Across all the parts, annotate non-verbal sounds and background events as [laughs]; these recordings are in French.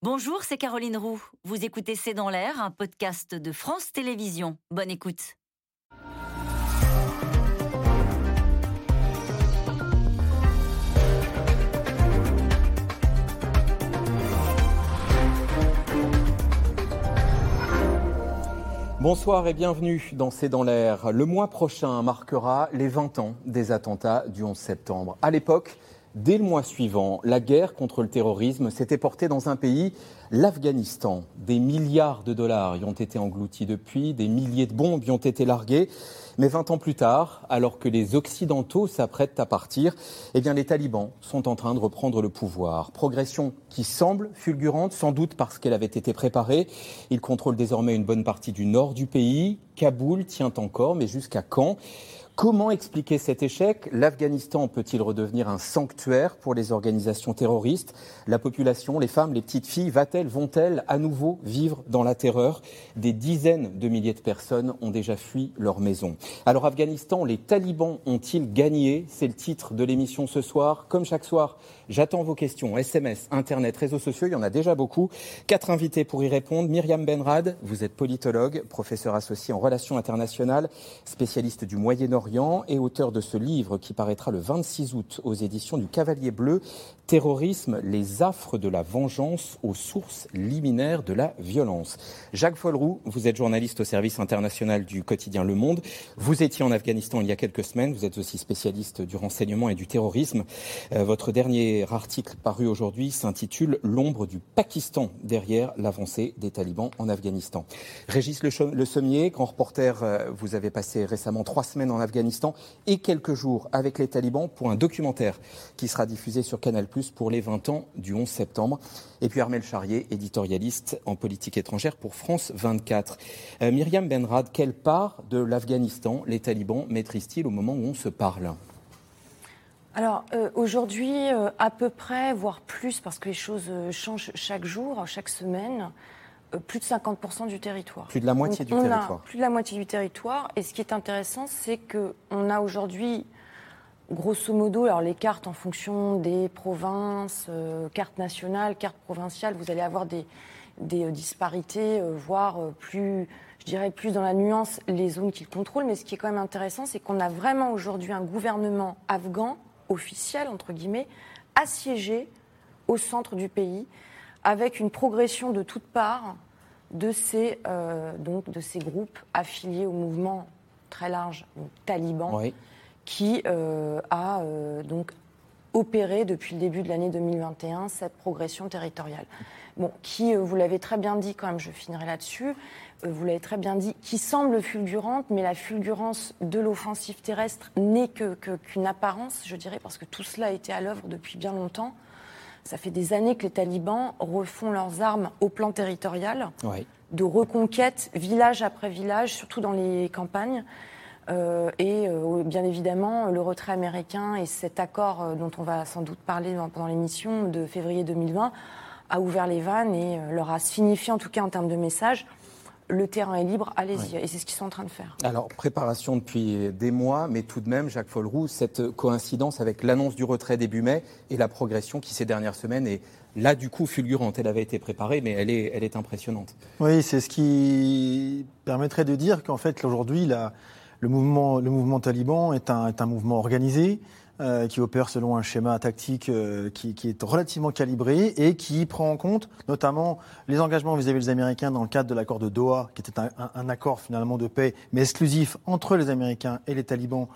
Bonjour, c'est Caroline Roux. Vous écoutez C'est dans l'air, un podcast de France Télévisions. Bonne écoute. Bonsoir et bienvenue dans C'est dans l'air. Le mois prochain marquera les 20 ans des attentats du 11 septembre. À l'époque, dès le mois suivant, la guerre contre le terrorisme s'était portée dans un pays, l'Afghanistan. Des milliards de dollars y ont été engloutis depuis, des milliers de bombes y ont été larguées. Mais 20 ans plus tard, alors que les Occidentaux s'apprêtent à partir, eh les talibans sont en train de reprendre le pouvoir. Progression qui semble fulgurante, sans doute parce qu'elle avait été préparée. Ils contrôlent désormais une bonne partie du nord du pays. Kaboul tient encore, mais jusqu'à quand? Comment expliquer cet échec? L'Afghanistan peut-il redevenir un sanctuaire pour les organisations terroristes? La population, les femmes, les petites filles, va-t-elle, vont-elles à nouveau vivre dans la terreur? Des dizaines de milliers de personnes ont déjà fui leur maison. Alors Afghanistan, les talibans ont-ils gagné? C'est le titre de l'émission ce soir. Comme chaque soir, j'attends vos questions, SMS, Internet, réseaux sociaux, il y en a déjà beaucoup. Quatre invités pour y répondre. Myriam Benrad, vous êtes politologue, professeur associé en relations internationales, spécialiste du Moyen-Orient et auteur de ce livre qui paraîtra le 26 août aux éditions du Cavalier Bleu, Terrorisme, les affres de la vengeance aux sources liminaires de la violence. Jacques Folleroux, vous êtes journaliste au service international du quotidien Le Monde. Vous étiez en Afghanistan il y a quelques semaines. Vous êtes aussi spécialiste du renseignement et du terrorisme. Euh, votre dernier article paru aujourd'hui s'intitule L'ombre du Pakistan derrière l'avancée des talibans en Afghanistan. Régis Le, le Sommier, grand reporter, euh, vous avez passé récemment trois semaines en Afghanistan et quelques jours avec les talibans pour un documentaire qui sera diffusé sur Canal+ pour les 20 ans du 11 septembre. Et puis Armel Charrier, éditorialiste en politique étrangère pour France 24. Euh, Myriam Benrad, quelle part de l'Afghanistan les talibans maîtrisent-ils au moment où on se parle? Alors euh, aujourd'hui, euh, à peu près, voire plus, parce que les choses changent chaque jour, chaque semaine, plus de 50% du territoire. Plus de la moitié du territoire. plus de la moitié du territoire. Et ce qui est intéressant, c'est qu'on a aujourd'hui grosso modo, alors les cartes en fonction des provinces, euh, cartes nationales, cartes provinciales, vous allez avoir des, euh, disparités, euh, voire plus, je dirais plus dans la nuance, les zones qu'ils contrôlent. Mais ce qui est quand même intéressant, c'est qu'on a vraiment aujourd'hui un gouvernement afghan, officiel, entre guillemets, assiégé au centre du pays, avec une progression de toutes parts de ces, donc, de ces groupes affiliés au mouvement très large, donc, taliban. Oui qui euh, a euh, donc opéré depuis le début de l'année 2021 cette progression territoriale. Bon, qui, euh, vous l'avez très bien dit quand même, je finirai là-dessus, vous l'avez très bien dit, qui semble fulgurante, mais la fulgurance de l'offensive terrestre n'est qu'une que, apparence, je dirais, parce que tout cela a été à l'œuvre depuis bien longtemps. Ça fait des années que les talibans refont leurs armes au plan territorial, de reconquête, village après village, surtout dans les campagnes. Euh, et euh, bien évidemment, le retrait américain et cet accord euh, dont on va sans doute parler pendant l'émission de février 2020 a ouvert les vannes et leur a signifié, en tout cas en termes de message, le terrain est libre, allez-y. Et c'est ce qu'ils sont en train de faire. Alors, préparation depuis des mois, mais tout de même, Jacques Folleroux, cette coïncidence avec l'annonce du retrait début mai et la progression qui, ces dernières semaines, est là, du coup, fulgurante. Elle avait été préparée, mais elle est, elle est impressionnante. Oui, c'est ce qui permettrait de dire qu'en fait, aujourd'hui, la le mouvement, le mouvement taliban est un, est un mouvement organisé euh, qui opère selon un schéma tactique euh, qui, est relativement calibré et qui prend en compte notamment les engagements vis-à-vis des Américains dans le cadre de l'accord de Doha, qui était un, accord finalement de paix, mais exclusif entre les Américains et les talibans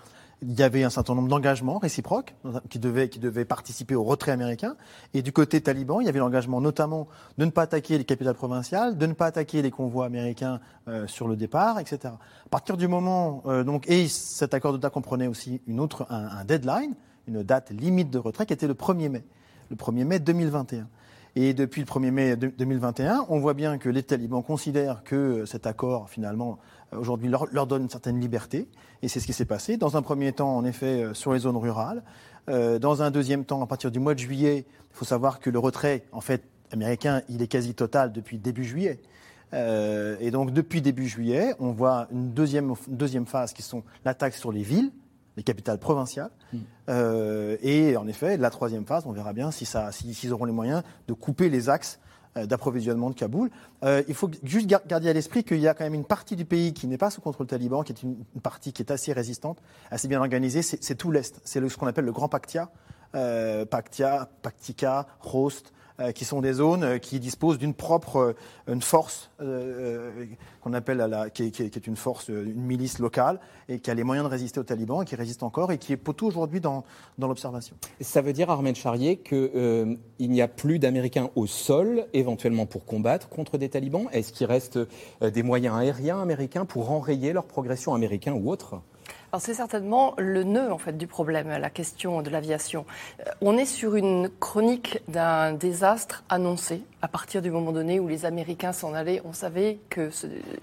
il y avait un certain nombre d'engagements réciproques qui devaient, qui devaient participer au retrait américain. Et du côté taliban, il y avait l'engagement notamment de ne pas attaquer les capitales provinciales, de ne pas attaquer les convois américains euh, sur le départ, etc. À partir du moment, euh, donc, et cet accord date comprenait aussi une autre, un, un, deadline, une date limite de retrait qui était le 1er mai, le 1er mai 2021. Et depuis le 1er mai 2021, on voit bien que les talibans considèrent que cet accord, finalement, aujourd'hui, leur, leur, donne une certaine liberté. Et c'est ce qui s'est passé. Dans un premier temps, en effet, euh, sur les zones rurales. Euh, dans un deuxième temps, à partir du mois de juillet, il faut savoir que le retrait, en fait, américain, il est quasi total depuis début juillet. Euh, et donc, depuis début juillet, on voit une deuxième, une deuxième phase qui sont l'attaque sur les villes, les capitales provinciales. Mmh. Euh, et en effet, la troisième phase, on verra bien si ça, s'ils si, auront les moyens de couper les axes d'approvisionnement de Kaboul. il faut juste garder à l'esprit qu'il y a quand même une partie du pays qui n'est pas sous contrôle taliban, qui est une, partie qui est assez résistante, assez bien organisée. C'est tout l'Est. C'est ce qu'on appelle le Grand Paktia. Paktia, Paktika, Rost, euh, qui sont des zones euh, qui disposent d'une propre euh, une force qu'on appelle qui, une force, une milice locale et qui a les moyens de résister aux talibans et qui résiste encore et qui est poteau aujourd'hui dans, dans l'observation. Ça veut dire, Armel Charrier, qu'il n'y a plus d'Américains au sol, éventuellement pour combattre contre des talibans? Est-ce qu'il reste des moyens aériens américains pour enrayer leur progression américaine ou autre? C'est certainement le nœud en fait du problème, la question de l'aviation. Euh, on est sur une chronique d'un désastre annoncé à partir du moment donné où les Américains s'en allaient. On savait que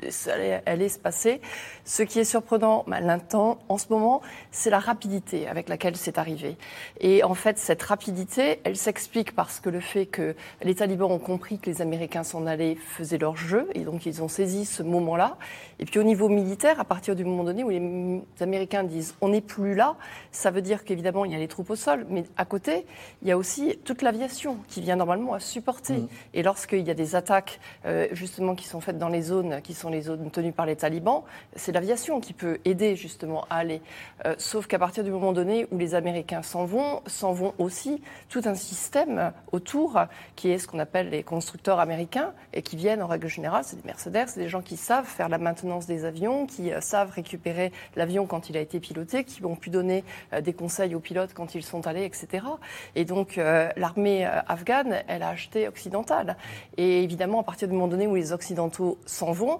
ça allait, se passer. Ce qui est surprenant, bah, l'instant, en ce moment, c'est la rapidité avec laquelle c'est arrivé. Et en fait, cette rapidité, elle s'explique parce que le fait que les talibans ont compris que les Américains s'en allaient faisait leur jeu et donc ils ont saisi ce moment-là. Et puis au niveau militaire, à partir du moment donné où les Américains Américains disent on n'est plus là, ça veut dire qu'évidemment il y a les troupes au sol, mais à côté, il y a aussi toute l'aviation qui vient normalement à supporter. Mm. Et lorsqu'il y a des attaques euh, justement qui sont faites dans les zones qui sont les zones tenues par les talibans, c'est l'aviation qui peut aider justement à aller. Euh, sauf qu'à partir du moment donné où les Américains s'en vont, s'en vont aussi tout un système autour qui est ce qu'on appelle les constructeurs américains et qui viennent en règle générale, c'est des mercenaires, c'est des gens qui savent faire la maintenance des avions, qui euh, savent récupérer l'avion quand il a été piloté, qui ont pu donner euh, des conseils aux pilotes quand ils sont allés, etc. Et donc euh, l'armée euh, afghane, elle a acheté occidental. Et évidemment, à partir du moment donné où les occidentaux s'en vont,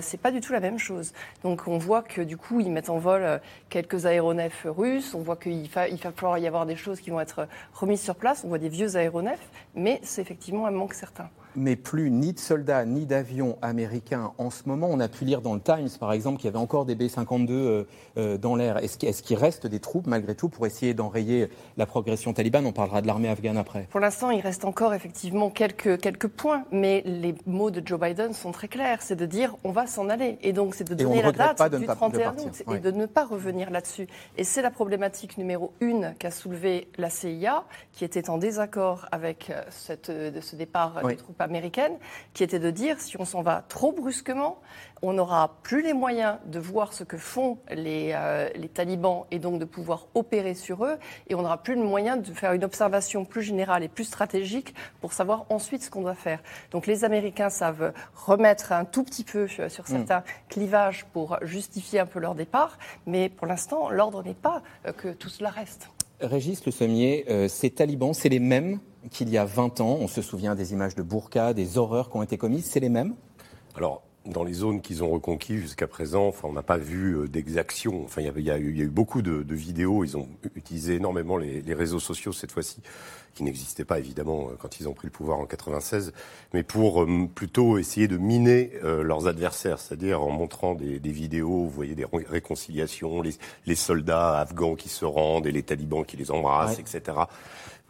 c'est pas du tout la même chose. Donc on voit que du coup, ils mettent en vol quelques aéronefs russes. On voit qu'il il va falloir y avoir des choses qui vont être remises sur place. On voit des vieux aéronefs, mais c'est effectivement un manque certain mais plus ni de soldats ni d'avions américains en ce moment. On a pu lire dans le Times, par exemple, qu'il y avait encore des B-52 euh, euh, dans l'air. Est-ce qu'il reste des troupes, malgré tout, pour essayer d'enrayer la progression talibane? On parlera de l'armée afghane après. Pour l'instant, il reste encore effectivement quelques, quelques points, mais les mots de Joe Biden sont très clairs. C'est de dire on va s'en aller. Et donc, c'est de donner la date du 31 août et de ne pas revenir là-dessus. Et c'est la problématique numéro une qu'a soulevée la CIA, qui était en désaccord avec euh, cette, ce départ des troupes américaine, qui était de dire si on s'en va trop brusquement, on n'aura plus les moyens de voir ce que font les, euh, les, talibans et donc de pouvoir opérer sur eux, et on n'aura plus le moyen de faire une observation plus générale et plus stratégique pour savoir ensuite ce qu'on doit faire. Donc les Américains savent remettre un tout petit peu sur hmm. certains clivages pour justifier un peu leur départ, mais pour l'instant, l'ordre n'est pas euh, que tout cela reste. Régis Le Sommier, euh, ces talibans, c'est les mêmes qu'il y a 20 ans. On se souvient des images de Burqa, des horreurs qui ont été commises. C'est les mêmes? Alors, dans les zones qu'ils ont reconquises jusqu'à présent, enfin, on n'a pas vu euh, d'exaction. Enfin, il y, a eu, beaucoup de, vidéos. Ils ont utilisé énormément les, réseaux sociaux cette fois-ci, qui n'existaient pas évidemment euh, quand ils ont pris le pouvoir en 96, mais pour euh, plutôt essayer de miner leurs adversaires, c'est-à-dire en montrant des, vidéos, vous voyez des réconciliations, les, soldats afghans qui se rendent et les talibans qui les embrassent, etc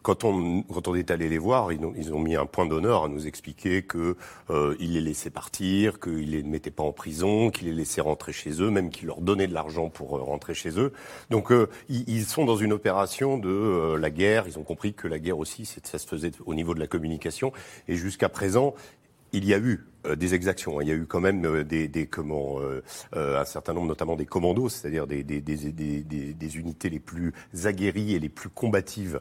quand on, est allé les voir, ils ont, mis un point d'honneur à nous expliquer qu'ils euh, les laissaient partir, qu'ils les mettaient pas en prison, qu'ils les laissaient rentrer chez eux, même qu'ils leur donnaient de l'argent pour euh, rentrer chez eux. Donc euh, ils, ils, sont dans une opération de la guerre. Ils ont compris que la guerre aussi, ça se faisait au niveau de la communication. Et jusqu'à présent, il y a eu euh, des exactions. Il y a eu quand même euh, des, des comment, euh, un certain nombre, notamment des commandos, c'est-à-dire des, des, des, unités les plus aguerries et les plus combatives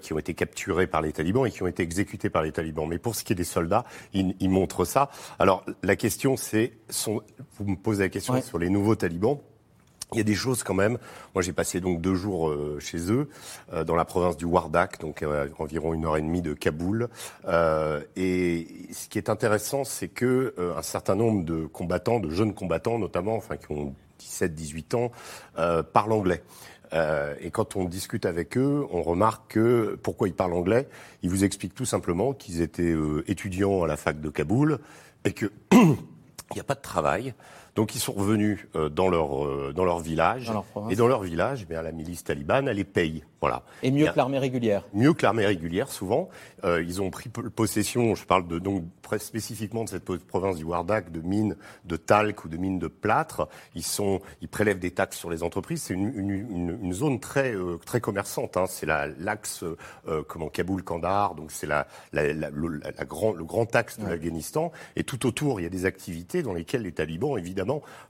qui ont été capturées par les talibans et qui ont été exécutées par les talibans. Mais pour ce qui est des soldats, ils, ils montrent ça. Alors la question, c'est, vous me posez la question sur les nouveaux talibans. Il y a des choses quand même. Moi, j'ai passé donc deux jours euh, chez eux, euh, dans la province du Wardak, donc euh, environ une heure et demie de Kaboul. et ce qui est intéressant, c'est que un certain nombre de combattants, de jeunes combattants notamment, enfin qui ont 17-18 ans, parlent anglais. et quand on discute avec eux, on remarque que pourquoi ils parlent anglais? Ils vous expliquent tout simplement qu'ils étaient étudiants à la fac de Kaboul et que [clears throat] il n'y a pas de travail. Donc ils sont revenus dans leur dans leur village et dans leur village, bien la milice talibane, elle les paye. Voilà. Et mieux que l'armée régulière. Mieux que l'armée régulière, souvent. ils ont pris possession. Je parle de donc spécifiquement de cette province du Wardak, de mines de talc ou de mines de plâtre. Ils sont, ils prélèvent des taxes sur les entreprises. C'est une, une, une, zone très très commerçante. Hein. C'est l'axe comment Kaboul-Kandahar. Donc c'est la, la, la, la, grand, le grand axe de l'Afghanistan. Et tout autour, il y a des activités dans lesquelles les talibans, évidemment,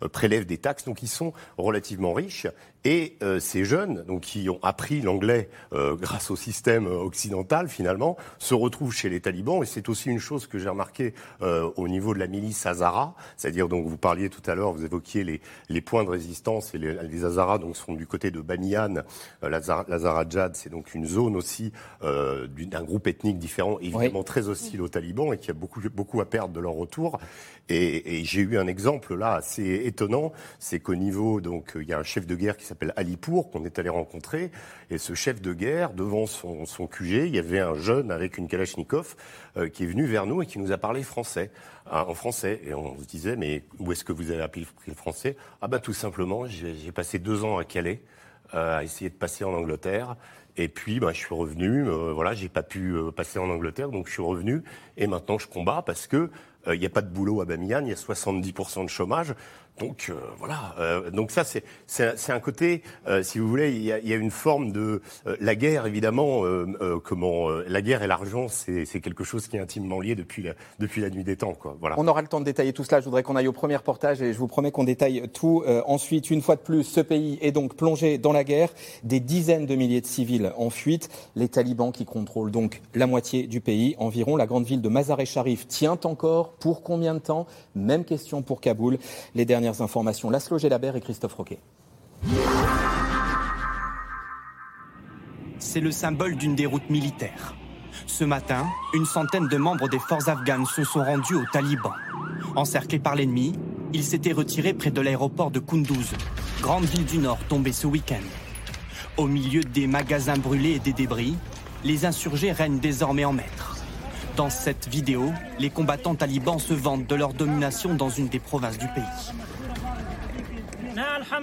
euh, prélèvent des taxes. Donc ils sont relativement riches. Et euh, ces jeunes, donc qui ont appris l'anglais euh, grâce au système occidental, finalement, se retrouvent chez les talibans. Et c'est aussi une chose que j'ai remarqué au niveau de la milice Hazara, c'est-à-dire donc vous parliez tout à l'heure, vous évoquiez les, les points de résistance et les, les Hazaras donc sont du côté de Baniyan, l'Azarajad, c'est donc une zone aussi d'un groupe ethnique différent, évidemment très hostile aux talibans et qui a beaucoup beaucoup à perdre de leur retour. Et, et j'ai eu un exemple là assez étonnant, c'est qu'au niveau donc il y a un chef de guerre qui s'appelle Alipour qu'on est allé rencontrer et ce chef de guerre devant son, son QG, il y avait un jeune avec une Kalachnikov euh, qui est venu vers nous et qui nous a parlé français hein, en français et on se disait mais où est-ce que vous avez appris le français? Ah bah tout simplement j'ai passé deux ans à Calais euh, à essayer de passer en Angleterre. Et puis, bah, je suis revenu. Euh, voilà, j'ai pas pu euh, passer en Angleterre, donc je suis revenu. Et maintenant, je combats parce que il n'y a pas de boulot à Bamiyan, il y a 70% de chômage. Donc euh, voilà. Euh, donc ça c'est c'est un côté, euh, si vous voulez, il y a, y a une forme de la guerre évidemment. comment la guerre et l'argent, c'est c'est quelque chose qui est intimement lié depuis la depuis la nuit des temps. Quoi. Voilà. On aura le temps de détailler tout cela. Je voudrais qu'on aille au premier reportage et je vous promets qu'on détaille tout. ensuite, une fois de plus, ce pays est donc plongé dans la guerre. Des dizaines de milliers de civils en fuite. Les talibans qui contrôlent donc la moitié du pays environ. La grande ville de Mazar-e-Sharif tient encore. Pour combien de temps? Même question pour Kaboul. Les dernières informations. Laszlo Gelabert et Christophe Roquet. C'est le symbole d'une déroute militaire. Ce matin, une centaine de membres des forces afghanes se sont rendus aux talibans. Encerclés par l'ennemi, ils s'étaient retirés près de l'aéroport de Kunduz, grande ville du Nord tombée ce week-end. Au milieu des magasins brûlés et des débris, les insurgés règnent désormais en maître. Dans cette vidéo, les combattants talibans se vantent de leur domination dans une des provinces du pays.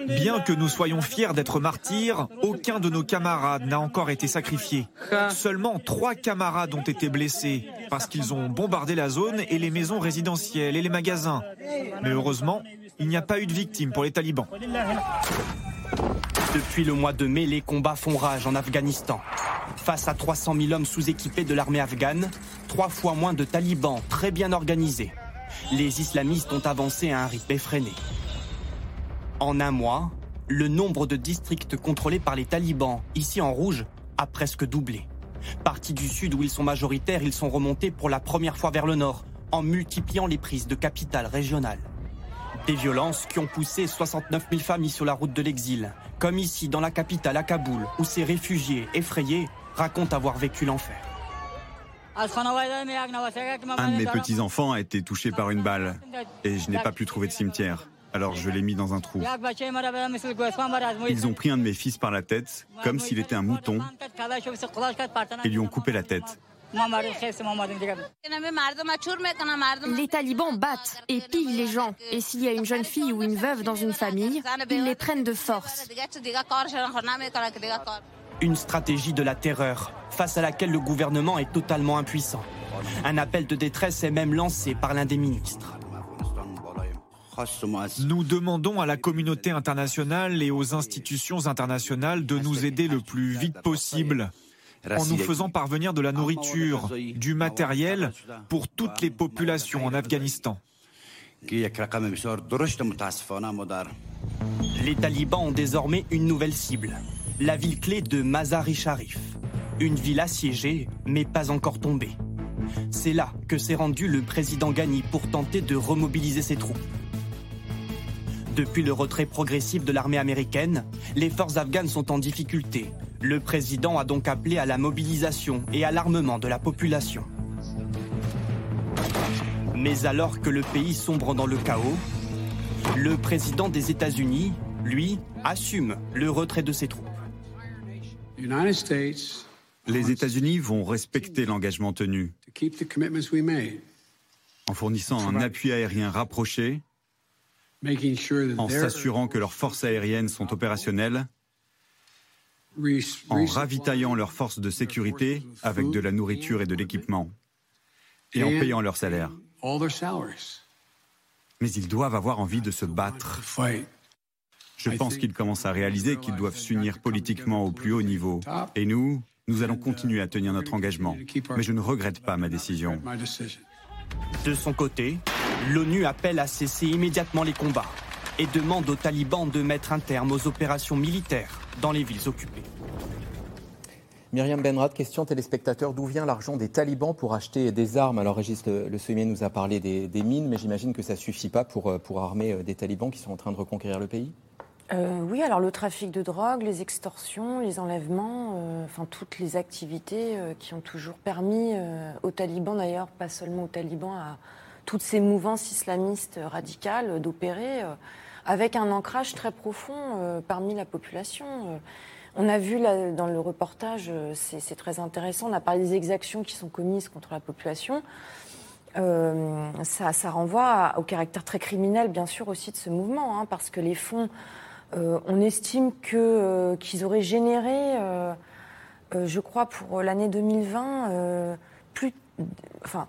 Bien que nous soyons fiers d'être martyrs, aucun de nos camarades n'a encore été sacrifié. Seulement trois camarades ont été blessés parce qu'ils ont bombardé la zone et les maisons résidentielles et les magasins. Mais heureusement, il n'y a pas eu de victimes pour les talibans. Depuis le mois de mai, les combats font rage en Afghanistan. Face à 300 000 hommes sous-équipés de l'armée afghane, trois fois moins de talibans très bien organisés. Les islamistes ont avancé à un rythme effréné. En un mois, le nombre de districts contrôlés par les talibans, ici en rouge, a presque doublé. Partis du sud où ils sont majoritaires, ils sont remontés pour la première fois vers le nord, en multipliant les prises de capitales régionales. Des violences qui ont poussé 69 000 familles sur la route de l'exil, comme ici dans la capitale à Kaboul, où ces réfugiés effrayés racontent avoir vécu l'enfer. Un de mes petits-enfants a été touché par une balle et je n'ai pas pu trouver de cimetière. Alors je l'ai mis dans un trou. Ils ont pris un de mes fils par la tête, comme s'il était un mouton, et lui ont coupé la tête. Les talibans battent et pillent les gens. Et s'il y a une jeune fille ou une veuve dans une famille, ils les prennent de force. Une stratégie de la terreur, face à laquelle le gouvernement est totalement impuissant. Un appel de détresse est même lancé par l'un des ministres. Nous demandons à la communauté internationale et aux institutions internationales de nous aider le plus vite possible en nous faisant parvenir de la nourriture, du matériel pour toutes les populations en Afghanistan. Les talibans ont désormais une nouvelle cible, la ville clé de Mazar-e-Sharif. Une ville assiégée, mais pas encore tombée. C'est là que s'est rendu le président Ghani pour tenter de remobiliser ses troupes. Depuis le retrait progressif de l'armée américaine, les forces afghanes sont en difficulté. Le président a donc appelé à la mobilisation et à l'armement de la population. Mais alors que le pays sombre dans le chaos, le président des États-Unis, lui, assume le retrait de ses troupes. Les États-Unis vont respecter l'engagement tenu en fournissant un appui aérien rapproché en s'assurant que leurs forces aériennes sont opérationnelles, en ravitaillant leurs forces de sécurité avec de la nourriture et de l'équipement, et en payant leurs salaires. Mais ils doivent avoir envie de se battre. Je pense qu'ils commencent à réaliser qu'ils doivent s'unir politiquement au plus haut niveau. Et nous, nous allons continuer à tenir notre engagement. Mais je ne regrette pas ma décision. De son côté, l'ONU appelle à cesser immédiatement les combats et demande aux talibans de mettre un terme aux opérations militaires dans les villes occupées. Myriam Benrad, question téléspectateur, d'où vient l'argent des talibans pour acheter des armes? Alors Régis Le, le nous a parlé des, mines, mais j'imagine que ça ne suffit pas pour, euh, pour armer euh, des talibans qui sont en train de reconquérir le pays? Euh, oui, alors le trafic de drogue, les extorsions, les enlèvements, enfin toutes les activités qui ont toujours permis aux talibans, d'ailleurs pas seulement aux talibans, à toutes ces mouvances islamistes radicales d'opérer avec un ancrage très profond parmi la population. On a vu dans le reportage, euh, c'est très intéressant, on a parlé des exactions qui sont commises contre la population. Euh, ça, renvoie au caractère très criminel, bien sûr, aussi de ce mouvement, hein, parce que les fonds, euh, on estime qu'ils auraient généré, je crois, pour l'année 2020, plus. Enfin,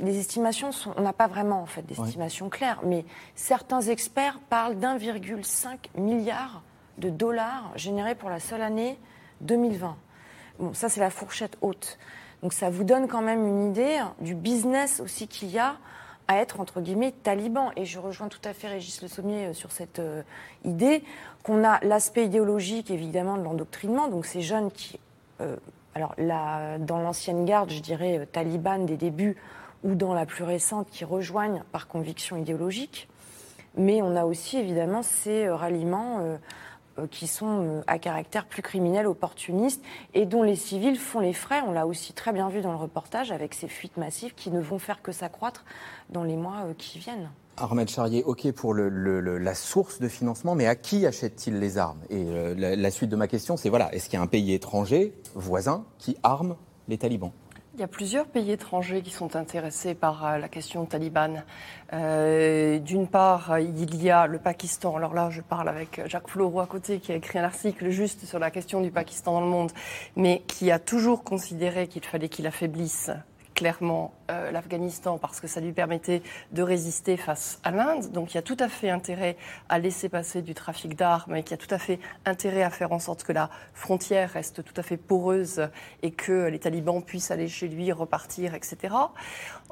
les estimations, sont, on n'a pas vraiment en fait d'estimations claires, mais certains experts parlent d'1,5 milliard de dollars générés pour la seule année 2020. Bon, ça, c'est la fourchette haute. Donc, ça vous donne quand même une idée du business aussi qu'il y a à être, entre guillemets, taliban. Et je rejoins tout à fait Régis Le Sommier euh, sur cette euh, idée qu'on a l'aspect idéologique, évidemment, de l'endoctrinement. Donc, ces jeunes qui, euh, alors là, dans l'ancienne garde, je dirais, taliban des débuts, ou dans la plus récente, qui rejoignent par conviction idéologique. Mais on a aussi, évidemment, ces ralliements euh, qui sont euh, à caractère plus criminel, opportuniste, et dont les civils font les frais. On l'a aussi très bien vu dans le reportage avec ces fuites massives qui ne vont faire que s'accroître dans les mois euh, qui viennent. Ahmed Charrier, OK pour la source de financement, mais à qui achète-t-il les armes? Et la, suite de ma question, c'est voilà, est-ce qu'il y a un pays étranger, voisin, qui arme les talibans? Il y a plusieurs pays étrangers qui sont intéressés par euh, la question talibane. Euh, D'une part, il y a le Pakistan. Alors là, je parle avec Jacques Floreau à côté, qui a écrit un article juste sur la question du Pakistan dans le monde, mais qui a toujours considéré qu'il fallait qu'il affaiblisse clairement euh, l'Afghanistan parce que ça lui permettait de résister face à l'Inde. Donc il y a tout à fait intérêt à laisser passer du trafic d'armes et qu'il y a tout à fait intérêt à faire en sorte que la frontière reste tout à fait poreuse et que les talibans puissent aller chez lui, repartir, etc.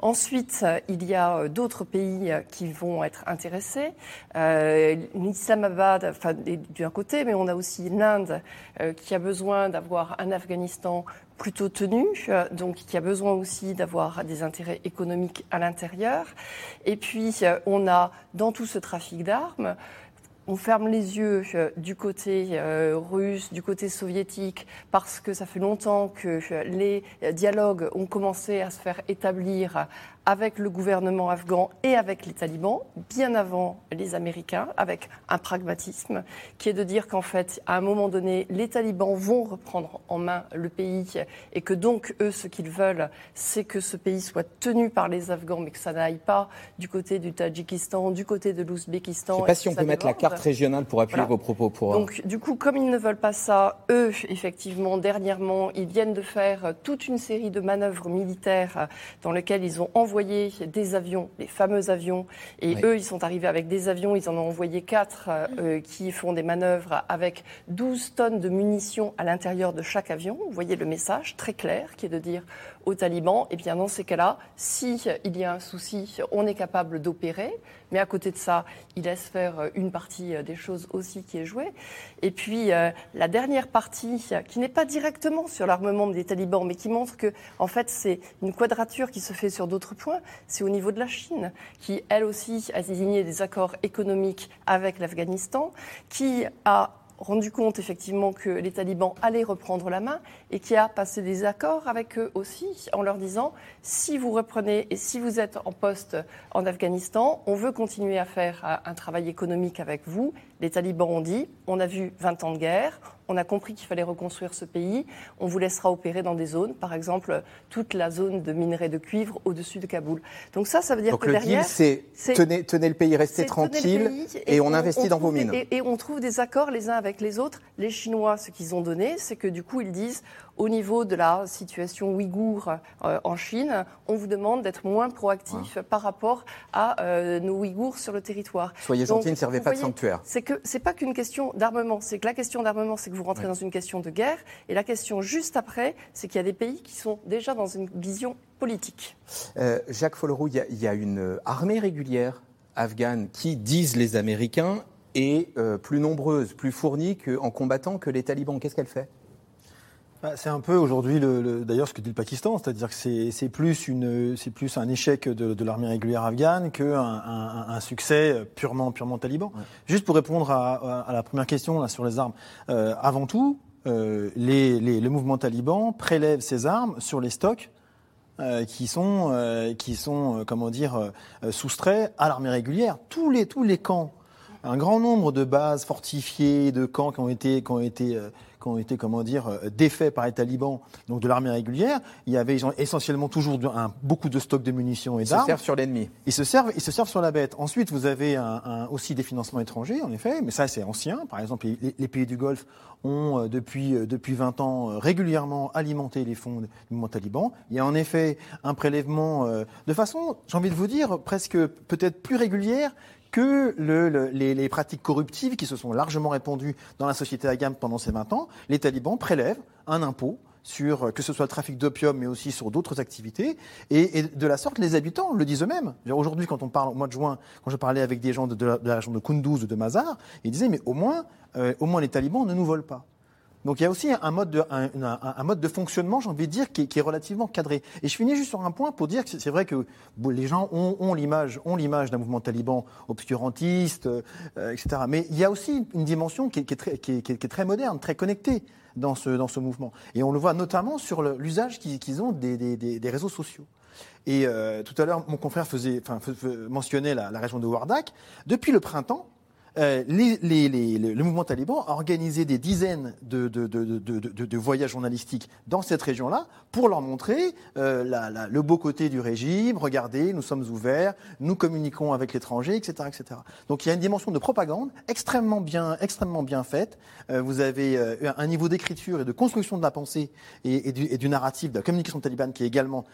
Ensuite, il y a euh, d'autres pays qui vont être intéressés. Euh, L'Islamabad, enfin, d'un côté, mais on a aussi l'Inde qui a besoin d'avoir un Afghanistan plutôt tenu, euh, donc qui a besoin aussi d'avoir des intérêts économiques à l'intérieur. Et puis, euh, on a dans tout ce trafic d'armes, on ferme les yeux euh, du côté russe, du côté soviétique, parce que ça fait longtemps que les dialogues ont commencé à se faire établir avec le gouvernement afghan et avec les talibans, bien avant les Américains, avec un pragmatisme qui est de dire qu'en fait, à un moment donné, les talibans vont reprendre en main le pays et que donc, eux, ce qu'ils veulent, c'est que ce pays soit tenu par les Afghans, mais que ça n'aille pas du côté du Tadjikistan, du côté de l'Ouzbékistan. Je ne sais pas si on peut mettre la carte régionale pour appuyer vos propos. Pour... Donc, du coup, comme ils ne veulent pas ça, eux, effectivement, dernièrement, ils viennent de faire toute une série de manœuvres militaires dans lesquelles ils ont envoyé des avions, les fameux avions. Et eux, ils sont arrivés avec des avions. Ils en ont envoyé quatre euh, euh, qui font des manœuvres avec 12 tonnes de munitions à l'intérieur de chaque avion. Vous voyez le message très clair qui est de dire aux talibans, eh bien dans ces cas-là, si il y a un souci, on est capable d'opérer. Mais à côté de ça, il laisse faire euh, une partie des choses aussi qui est jouée. Et puis la dernière partie, qui n'est pas directement sur l'armement des talibans, mais qui montre que en fait c'est une quadrature qui se fait sur d'autres points, c'est au niveau de la Chine, qui elle aussi a signé des accords économiques avec l'Afghanistan, qui a rendu compte effectivement que les talibans allaient reprendre la main et qui a passé des accords avec eux aussi en leur disant si vous reprenez et si vous êtes en poste en Afghanistan, on veut continuer à faire un travail économique avec vous Les talibans ont dit, on a vu 20 ans de guerre, on a compris qu'il fallait reconstruire ce pays, on vous laissera opérer dans des zones, par exemple toute la zone de minerai de cuivre au-dessus de Kaboul. Donc ça, ça veut dire Donc que le derrière... c'est tenez, tenez, le pays, restez tranquille pays et, on, investit dans vos mines. Et, et on trouve des accords les uns avec les autres. Les Chinois, ce qu'ils ont donné, c'est que du coup, ils disent au niveau de la situation ouïghour euh, en Chine, on vous demande d'être moins proactif par rapport à euh, nos Ouïghours sur le territoire. Soyez gentils, ne servez pas de sanctuaire. C'est que c'est pas qu'une question d'armement, c'est que la question d'armement, c'est que vous rentrez dans une question de guerre, et la question juste après, c'est qu'il y a des pays qui sont déjà dans une vision politique. Euh, Jacques Folleroux, il y, a- il y a une armée régulière afghane qui, disent les Américains, est euh, plus nombreuse, plus fournie que- en combattant que les talibans. Qu'est-ce qu'elle fait? C'est un peu aujourd'hui, le, le- d'ailleurs, ce que dit le Pakistan, c'est-à-dire que c'est c'est plus, une- c'est plus un échec de, de l'armée régulière afghane qu'un un, un succès purement, purement taliban. Juste pour répondre à, à- à la première question là, sur les armes, euh, avant tout, euh, les, les- le mouvement taliban prélève ses armes sur les stocks euh, qui sont, qui sont comment dire, soustraits à l'armée régulière. Tous les, tous les camps, un grand nombre de bases fortifiées, de camps qui ont été, qui ont été, qui ont été comment dire, euh, défaits par les talibans, donc de l'armée régulière. Il y avait ils ont essentiellement toujours un- beaucoup de stocks de munitions et Ils se d'armes. servent sur l'ennemi. Ils se servent, ils se servent sur la bête. Ensuite, vous avez un, un- aussi des financements étrangers, en effet, mais ça c'est ancien. Par exemple, les, les pays du Golfe ont euh, depuis euh, depuis 20 ans régulièrement alimenté les fonds du mouvement taliban. Il y a en effet un prélèvement de façon, j'ai envie de vous dire, presque peut-être plus régulière que le- le- les, pratiques corruptives qui se sont largement répandues dans la société afghane pendant ces 20 ans. Les talibans prélèvent un impôt sur euh, que ce soit le trafic d'opium, mais aussi sur d'autres activités. Et, de la sorte, les habitants le disent eux-mêmes. Aujourd'hui, quand on parle au mois de juin, quand je parlais avec des gens de, la, région de Kunduz, de Mazar, ils disaient mais au moins, euh, au moins les talibans ne nous volent pas. Donc il y a aussi un mode de, fonctionnement, j'ai envie de dire, qui est, relativement cadré. Et je finis juste sur un point pour dire que c'est- vrai que les gens ont, l'image, d'un mouvement taliban obscurantiste, euh, etc. Mais il y a aussi une dimension qui est, très, moderne, très connectée dans ce, mouvement. Et on le voit notamment sur l'usage qu'ils ont des, réseaux sociaux. Et euh, tout à l'heure, mon confrère mentionnait la, la région de Wardak. Depuis le printemps, euh, les- les- les- le, mouvement taliban a organisé des dizaines de, voyages journalistiques dans cette région-là pour leur montrer euh, la- la- le beau côté du régime. Regardez, nous sommes ouverts, nous communiquons avec l'étranger, etc., etc. Donc il y a une dimension de propagande extrêmement bien, extrêmement bien faite. Euh, vous avez un niveau d'écriture et de construction de la pensée et, et du, et du narratif de la communication talibane qui est également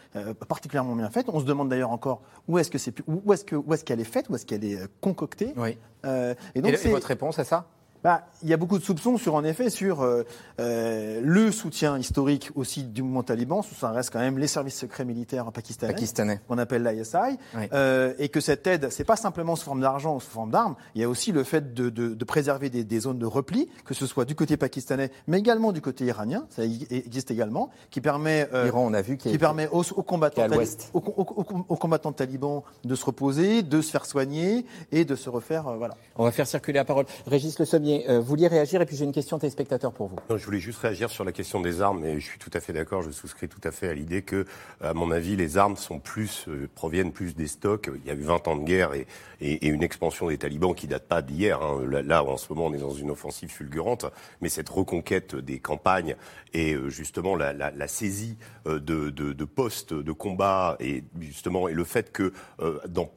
particulièrement bien faite. On se demande d'ailleurs encore où est-ce que c'est, où est-ce que, où est-ce qu'elle est faite, où est-ce qu'elle est concoctée. Oui. Euh, Et, donc et votre réponse à ça? Bah, il y a beaucoup de soupçons sur, en effet, sur euh, euh, le soutien historique aussi du mouvement taliban. Ça reste quand même les services secrets militaires pakistanais, Pakistanais. qu'on appelle l'ISI, Oui. euh, et que cette aide, c'est pas simplement sous forme d'argent ou sous forme d'armes. Il y a aussi le fait de, de, de préserver des, des zones de repli, que ce soit du côté pakistanais, mais également du côté iranien. Ça existe également, qui permet euh, L'Iran, on a vu, qui, qui est- permet aux, combattants à tali- l'ouest. aux, aux- aux- aux combattants talibans de se reposer, de se faire soigner et de se refaire. euh, voilà. On va faire circuler la parole. Régis Le Sommier, euh, vous vouliez réagir et puis j'ai une question téléspectateur pour vous. Je voulais juste réagir sur la question des armes, et je suis tout à fait d'accord, je souscris tout à fait à l'idée que, à mon avis, les armes euh, proviennent plus des stocks. Il y a eu 20 ans de guerre et, une expansion des talibans qui date pas d'hier. hein. Là, là, en ce moment, on est dans une offensive fulgurante, mais cette reconquête des campagnes et euh, justement la, saisie euh, de, postes de combat et justement et le fait que dans,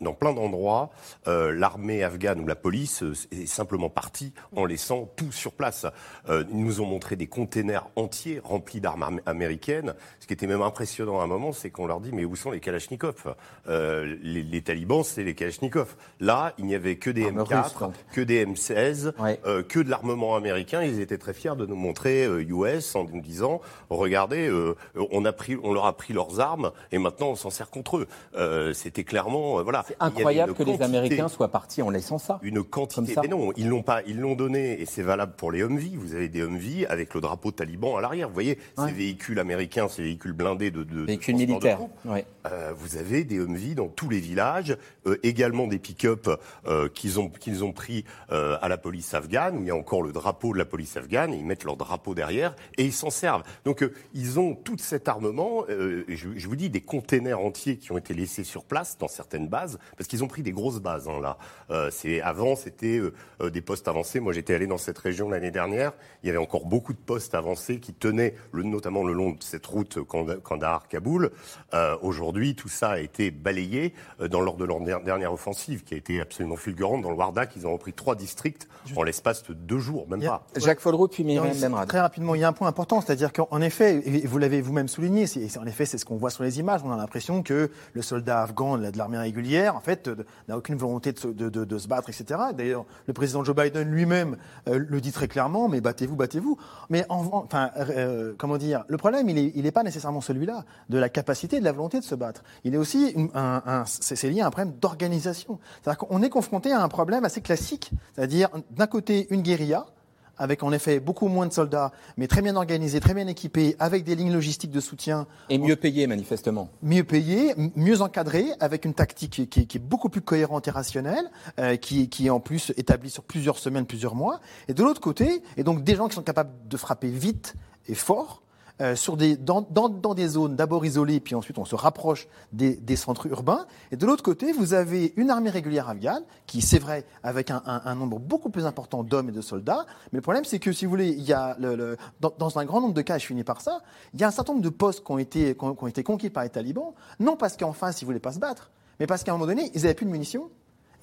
dans plein d'endroits, l'armée afghane ou la police est simplement partie en laissant tout sur place. Euh, ils nous ont montré des containers entiers remplis d'armes am- américaines. Ce qui était même impressionnant à un moment, c'est qu'on leur dit mais où sont les Kalachnikovs? Euh, les, les talibans, c'est les Kalachnikovs. Là, il n'y avait que des Armes M4, russes, donc. que des M16, Ouais. euh, que de l'armement américain. Ils étaient très fiers de nous montrer euh, US en nous disant regardez, euh, on a pris, on leur a pris leurs armes et maintenant on s'en sert contre eux. Euh, C'était clairement euh, voilà. C'est incroyable que les Américains soient partis en laissant ça. une quantité. ça. Mais non, ils l'ont pas. ils l'ont donné, et c'est valable pour les Humvee. Vous avez des Humvee avec le drapeau taliban à l'arrière. Vous voyez, ces véhicules américains, ces véhicules blindés de, de véhicules militaires. Euh, vous avez des Humvee dans tous les villages, euh, également des pick-up euh, qu'ils ont qu'ils ont pris à la police afghane. Où il y a encore le drapeau de la police afghane. Et ils mettent leur drapeau derrière et ils s'en servent. Donc ils ont tout cet armement. Je, je, vous dis des containers entiers qui ont été laissés sur place dans certaines bases parce qu'ils ont pris des grosses bases hein, là. c'est avant c'était des postes avancés. Moi j'étais allé dans cette région l'année dernière. Il y avait encore beaucoup de postes avancés qui tenaient le, notamment le long de cette route Kandahar-Kaboul. Aujourd'hui Aujourd'hui, tout ça a été balayé euh, dans lors de leur dernière offensive, qui a été absolument fulgurante. Dans le Wardak, ils ont repris trois districts en l'espace de deux jours, même pas. Jacques Foldreau, puis Myriam Benrad. Très rapidement, il y a un point important, c'est-à-dire qu'en effet, et vous l'avez vous-même souligné, en effet, c'est ce qu'on voit sur les images, on a l'impression que le soldat afghan de l'armée régulière, en fait, n'a aucune volonté de se, de, se, battre, etc. D'ailleurs, le président Joe Biden lui-même euh, le dit très clairement, mais battez-vous, battez-vous. Mais enfin, euh, comment dire, le problème, il n'est pas nécessairement celui-là, de la capacité de la volonté de se battre. Il est aussi un, c'est lié à un problème d'organisation. C'est-à-dire qu'on est confronté à un problème assez classique, c'est-à-dire d'un côté une guérilla avec en effet beaucoup moins de soldats, mais très bien organisés, très bien équipés, avec des lignes logistiques de soutien. Et mieux payés, manifestement. Mieux payés, mieux encadrés, avec une tactique qui, est beaucoup plus cohérente et rationnelle, euh, qui, qui, est en plus établie sur plusieurs semaines, plusieurs mois. Et de l'autre côté, et donc des gens qui sont capables de frapper vite et fort, euh, sur des, dans, dans, des zones d'abord isolées, puis ensuite on se rapproche des, des centres urbains. Et de l'autre côté, vous avez une armée régulière afghane, qui, c'est vrai, avec un, un, nombre beaucoup plus important d'hommes et de soldats. Mais le problème, c'est que, si vous voulez, il y a le, dans, un grand nombre de cas, je finis par ça, il y a un certain nombre de postes qui ont été, qui ont, été conquis par les talibans, non parce qu'en face, ils voulaient pas se battre, mais parce qu'à un moment donné, ils n'avaient plus de munitions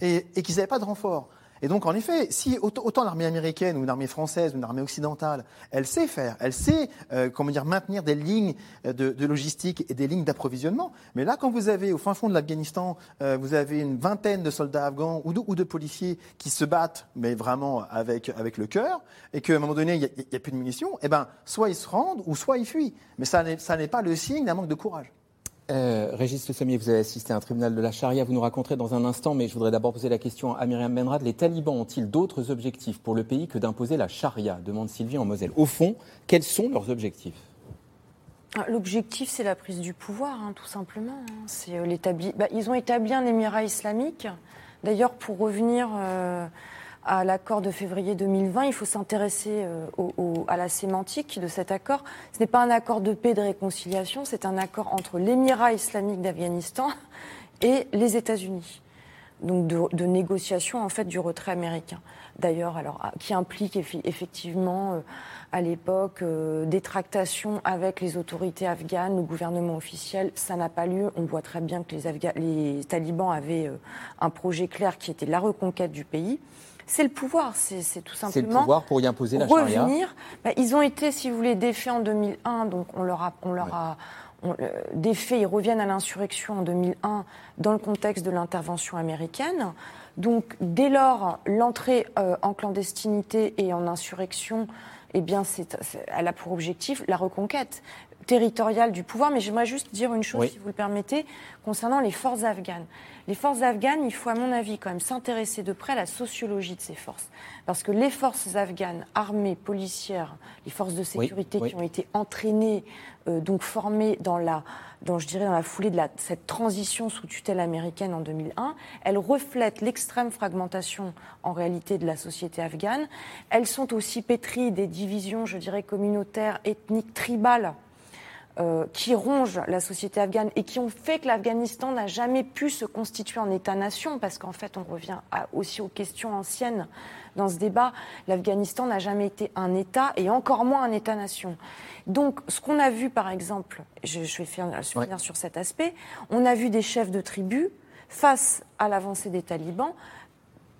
et, et qu'ils n'avaient pas de renfort. Et donc, en effet, si autant, l'armée américaine ou une armée française ou une armée occidentale, elle sait faire, elle sait, euh, comment dire, maintenir des lignes euh, de, logistique et des lignes d'approvisionnement. Mais là, quand vous avez au fin fond de l'Afghanistan, euh, vous avez une vingtaine de soldats afghans ou de, policiers qui se battent, mais vraiment avec, avec le cœur, et qu'à un moment donné, il n'y a, plus de munitions, eh ben, soit ils se rendent ou soit ils fuient. Mais ça n'est pas le signe d'un manque de courage. Euh, Régis Le Sommier, vous avez assisté à un tribunal de la charia, vous nous raconterez dans un instant, mais je voudrais d'abord poser la question à Myriam Benrad. Les talibans ont-ils d'autres objectifs pour le pays que d'imposer la charia? demande Sylvie en Moselle. Au fond, quels sont leurs objectifs? Ah, L'objectif, c'est la prise du pouvoir, hein, tout simplement. Hein. C'est euh. Bah, ils ont établi un émirat islamique. D'ailleurs, pour revenir euh, à l'accord de février 2020, il faut s'intéresser euh, à la sémantique de cet accord. Ce n'est pas un accord de paix et de réconciliation, c'est un accord entre l'Émirat islamique d'Afghanistan [laughs] et les États-Unis. Donc de, négociation en fait du retrait américain. D'ailleurs, alors ah, qui implique effectivement euh, à l'époque euh, des tractations avec les autorités afghanes, le gouvernement officiel. Ça n'a pas lieu. On voit très bien que les, les talibans avaient un projet clair qui était la reconquête du pays. C'est le pouvoir, c'est tout simplement. C'est le pouvoir pour y imposer la charia. Revenir. Bah, ils ont été, si vous voulez, défaits en 2001, donc on leur a, on leur a défaits, ils reviennent à l'insurrection en 2001 dans le contexte de l'intervention américaine. Donc, dès lors, l'entrée euh, en clandestinité et en insurrection, eh bien, elle a pour objectif la reconquête territoriale du pouvoir. Mais j'aimerais juste dire une chose, si vous le permettez, concernant les forces afghanes. Les forces afghanes, il faut à mon avis quand même s'intéresser de près à la sociologie de ces forces. Parce que les forces afghanes, armées, policières, les forces de sécurité qui ont été entraînées, euh, donc formées dans la, dans, je dirais, dans la foulée de la, cette transition sous tutelle américaine en 2001, elles reflètent l'extrême fragmentation en réalité de la société afghane. Elles sont aussi pétries des divisions, je dirais, communautaires, ethniques, tribales euh, qui rongent la société afghane et qui ont fait que l'Afghanistan n'a jamais pu se constituer en État-nation, parce qu'en fait, on revient aussi aux questions anciennes dans ce débat. L'Afghanistan n'a jamais été un État et encore moins un État-nation. Donc, ce qu'on a vu, par exemple, je, vais finir, sur cet aspect, on a vu des chefs de tribus face à l'avancée des talibans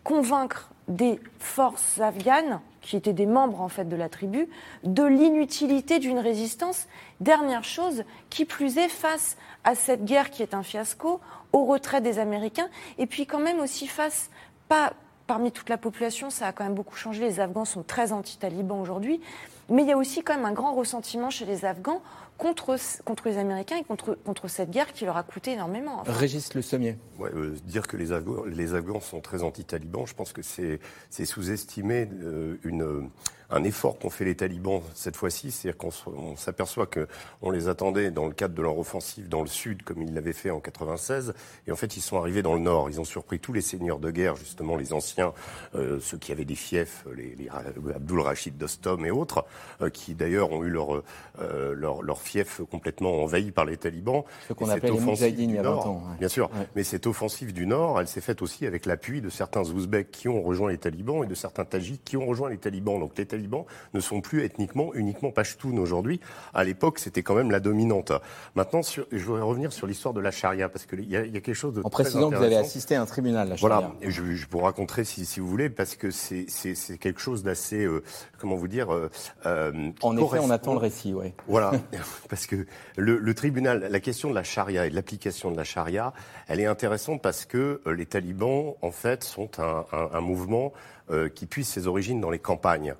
convaincre des forces afghanes qui étaient des membres en fait de la tribu, de l'inutilité d'une résistance. Dernière chose, qui plus est face à cette guerre qui est un fiasco, au retrait des Américains, et puis quand même aussi face, pas parmi toute la population, ça a quand même beaucoup changé, les Afghans sont très anti-talibans aujourd'hui, mais il y a aussi quand même un grand ressentiment chez les Afghans contre, contre les Américains et contre, contre cette guerre qui leur a coûté énormément. Régis Le Sommier. Ouais, euh, dire que les Afghans, les Afghans sont très anti-talibans, je pense que c'est sous-estimer euh, une un effort qu'ont fait les talibans cette fois-ci, c'est-à-dire qu'on s'aperçoit qu'on les attendait dans le cadre de leur offensive dans le sud, comme ils l'avaient fait en 96, et en fait ils sont arrivés dans le nord. Ils ont surpris tous les seigneurs de guerre, justement les anciens, euh, ceux qui avaient des fiefs, les, les Abdul Rachid Dostom et autres, euh, qui d'ailleurs ont eu leur, euh, leur, leur fief complètement envahi par les talibans. Ce qu'on appelle les il y a 20 ans. Bien sûr, mais cette offensive du nord, elle s'est faite aussi avec l'appui de certains Ouzbeks qui ont rejoint les talibans et de certains Tajiks qui ont rejoint les talibans. Donc les talibans ne sont plus ethniquement uniquement pashtuns aujourd'hui. À l'époque, c'était quand même la dominante. Maintenant, je voudrais revenir sur l'histoire de la charia, parce qu'il y, y a quelque chose de En précisant que vous avez assisté à un tribunal, la charia. Voilà, je, je vous raconterai si, si, vous voulez, parce que c'est quelque chose d'assez, euh, comment vous dire... Euh, euh en effet, on attend le récit, oui. Voilà, [laughs] parce que le, le, tribunal, la question de la charia et de l'application de la charia, elle est intéressante parce que euh, les talibans, en fait, sont un, un, un mouvement euh, qui puise ses origines dans les campagnes.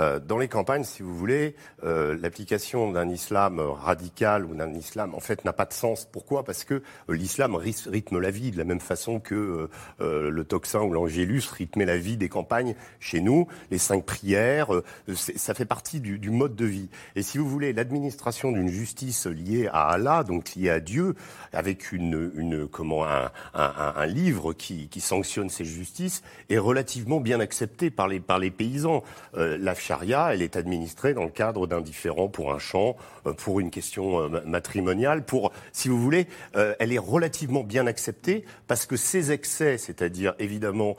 Euh, dans les campagnes, si vous voulez, euh, l'application d'un islam radical ou d'un islam, en fait, n'a pas de sens. Pourquoi? Parce que l'islam rythme la vie de la même façon que le tocsin ou l'angélus rythmait la vie des campagnes chez nous. Les cinq prières, ça fait partie du, du, mode de vie. Et si vous voulez, l'administration d'une justice liée à Allah, donc liée à Dieu, avec une, une comment un, un, un livre qui, qui sanctionne ces justices, est relativement bien acceptée par les, par les paysans. Euh, charia, elle est administrée dans le cadre d'un différent pour un champ, euh, pour une question euh, matrimoniale, pour, si vous voulez, elle est relativement bien acceptée parce que ces excès, c'est-à-dire évidemment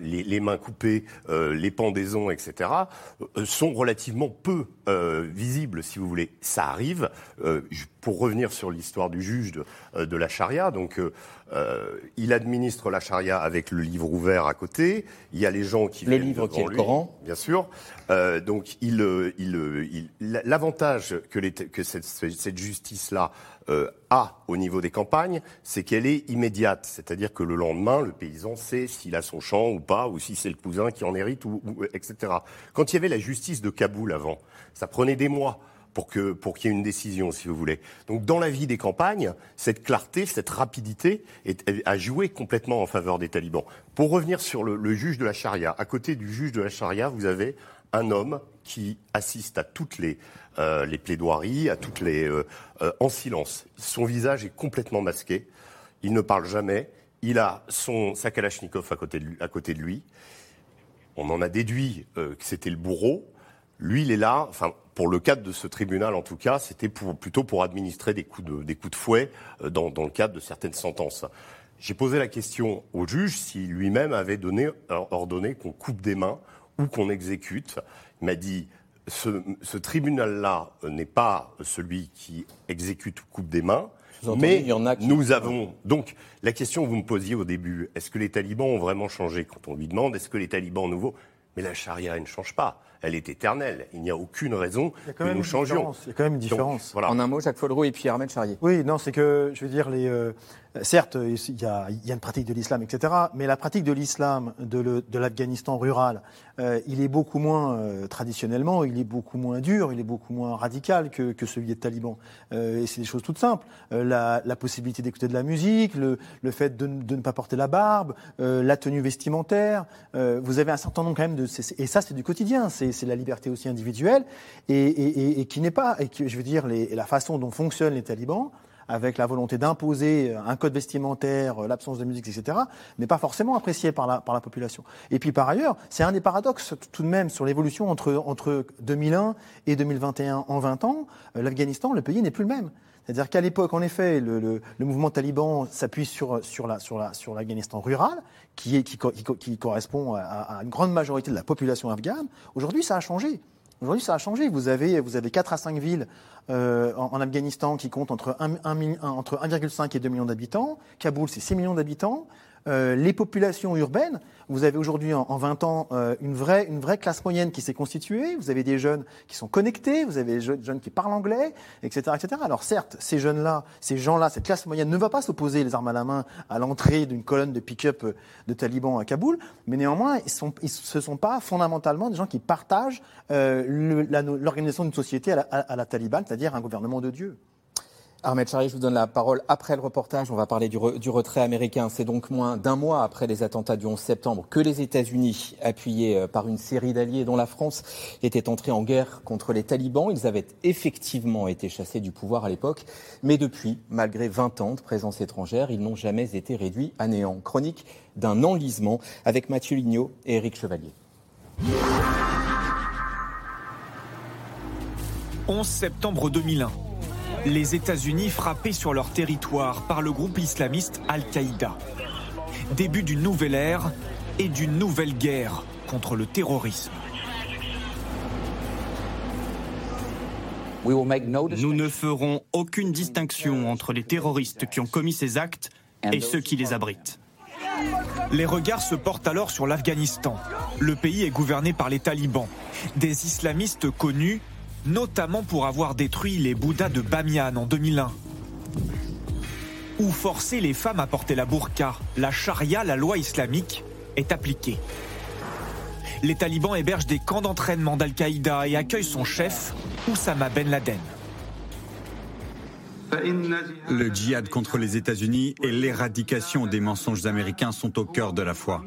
les, mains coupées, les pendaisons, etc., sont relativement peu visibles, si vous voulez. Ça arrive. Pour revenir sur l'histoire du juge de, de la charia, donc euh, il administre la charia avec le livre ouvert à côté. Il y a les gens qui le livre qui est le Coran, bien sûr. Euh, donc, il, euh, il, l'avantage que, les, que cette, cette justice-là euh, a au niveau des campagnes, c'est qu'elle est immédiate. C'est-à-dire que le lendemain, le paysan sait s'il a son champ ou pas, ou si c'est le cousin qui en hérite, ou, ou, etc. Quand il y avait la justice de Kaboul avant, ça prenait des mois pour que pour qu'il y ait une décision, si vous voulez. Donc, dans la vie des campagnes, cette clarté, cette rapidité a joué complètement en faveur des talibans. Pour revenir sur le, juge de la charia, à côté du juge de la charia, vous avez un homme qui assiste à toutes les, euh, les plaidoiries, à toutes les euh, euh, en silence. Son visage est complètement masqué. Il ne parle jamais. Il a son sa kalachnikov à côté de lui. À côté de lui. On en a déduit que c'était le bourreau. Lui, il est là. Pour le cadre de ce tribunal, en tout cas, c'était pour, plutôt pour administrer des coups de, des coups de fouet euh, dans, dans, le cadre de certaines sentences. J'ai posé la question au juge si lui-même avait donné, ordonné qu'on coupe des mains ou qu'on exécute. Il m'a dit ce, ce tribunal-là n'est pas celui qui exécute ou coupe des mains. Mais il y en a qui... nous avons donc la question que vous me posiez au début est-ce que les talibans ont vraiment changé? Quand on lui demande est-ce que les talibans nouveaux? Mais la charia, elle ne change pas. Elle est éternelle. Il n'y a aucune raison que nous changions. Il y a quand même une différence. voilà. En un mot, Jacques Folleraud et puis Armel Charrier. Oui, non, c'est que, je veux dire, les, euh, certes, il y, a, il y, a, une pratique de l'islam, etc. Mais la pratique de l'islam de, de l'Afghanistan rural, euh, il est beaucoup moins, euh, traditionnellement, il est beaucoup moins dur, il est beaucoup moins radical que, que celui des talibans. Euh, et c'est des choses toutes simples. Euh, la, la, possibilité d'écouter de la musique, le, le fait de, de, ne pas porter la barbe, euh, la tenue vestimentaire. vous avez un certain nombre quand même de... Et ça, c'est du quotidien. C'est la liberté aussi individuelle. Et, qui n'est pas... Et que, je veux dire, la façon dont fonctionnent les talibans, avec la volonté d'imposer un code vestimentaire, l'absence de musique, etc., n'est pas forcément apprécié par la, par la population. Et puis par ailleurs, c'est un des paradoxes tout de même sur l'évolution entre, entre 2001 et 2021 en 20 ans. L'Afghanistan, le pays n'est plus le même. C'est-à-dire qu'à l'époque, en effet, le, mouvement taliban s'appuie sur, sur, la, sur, la, sur l'Afghanistan rural, qui, correspond à, une grande majorité de la population afghane. Aujourd'hui, ça a changé. Aujourd'hui, ça a changé. Vous avez, vous avez 4 à 5 villes euh, en, Afghanistan qui comptent entre 1,5 entre et 2 millions d'habitants. Kaboul, c'est 6 millions d'habitants. Euh, les populations urbaines. Vous avez aujourd'hui en, 20 ans euh, une, vraie, une vraie classe moyenne qui s'est constituée. Vous avez des jeunes qui sont connectés, vous avez des jeunes qui parlent anglais, etc. etc. Alors certes, ces jeunes-là, ces gens-là, cette classe moyenne ne va pas s'opposer les armes à la main à l'entrée d'une colonne de pick-up euh, de talibans à Kaboul, mais néanmoins, ils sont, ce ne sont pas fondamentalement des gens qui partagent l'organisation d'une société à la, à la Taliban, c'est-à-dire un gouvernement de Dieu. Ahmed Charrier, je vous donne la parole après le reportage. On va parler du, retrait américain. C'est donc moins d'un mois après les attentats du 11 septembre que les États-Unis, appuyés euh, par une série d'alliés dont la France, étaient entrés en guerre contre les talibans. Ils avaient effectivement été chassés du pouvoir à l'époque. Mais depuis, malgré 20 ans de présence étrangère, ils n'ont jamais été réduits à néant. Chronique d'un enlisement avec Mathieu Lignot et Éric Chevalier. 11 septembre 2001 les États-Unis frappés sur leur territoire par le groupe islamiste Al-Qaïda. Début d'une nouvelle ère et d'une nouvelle guerre contre le terrorisme. Nous ne ferons aucune distinction entre les terroristes qui ont commis ces actes et ceux qui les abritent. Les regards se portent alors sur l'Afghanistan. Le pays est gouverné par les talibans, des islamistes connus notamment pour avoir détruit les Bouddhas de Bamiyan en 2001. Ou forcer les femmes à porter la burqa, la charia, la loi islamique, est appliquée. Les talibans hébergent des camps d'entraînement d'Al-Qaïda et accueillent son chef, Oussama Ben Laden. Le djihad contre les États-Unis et l'éradication des mensonges américains sont au cœur de la foi.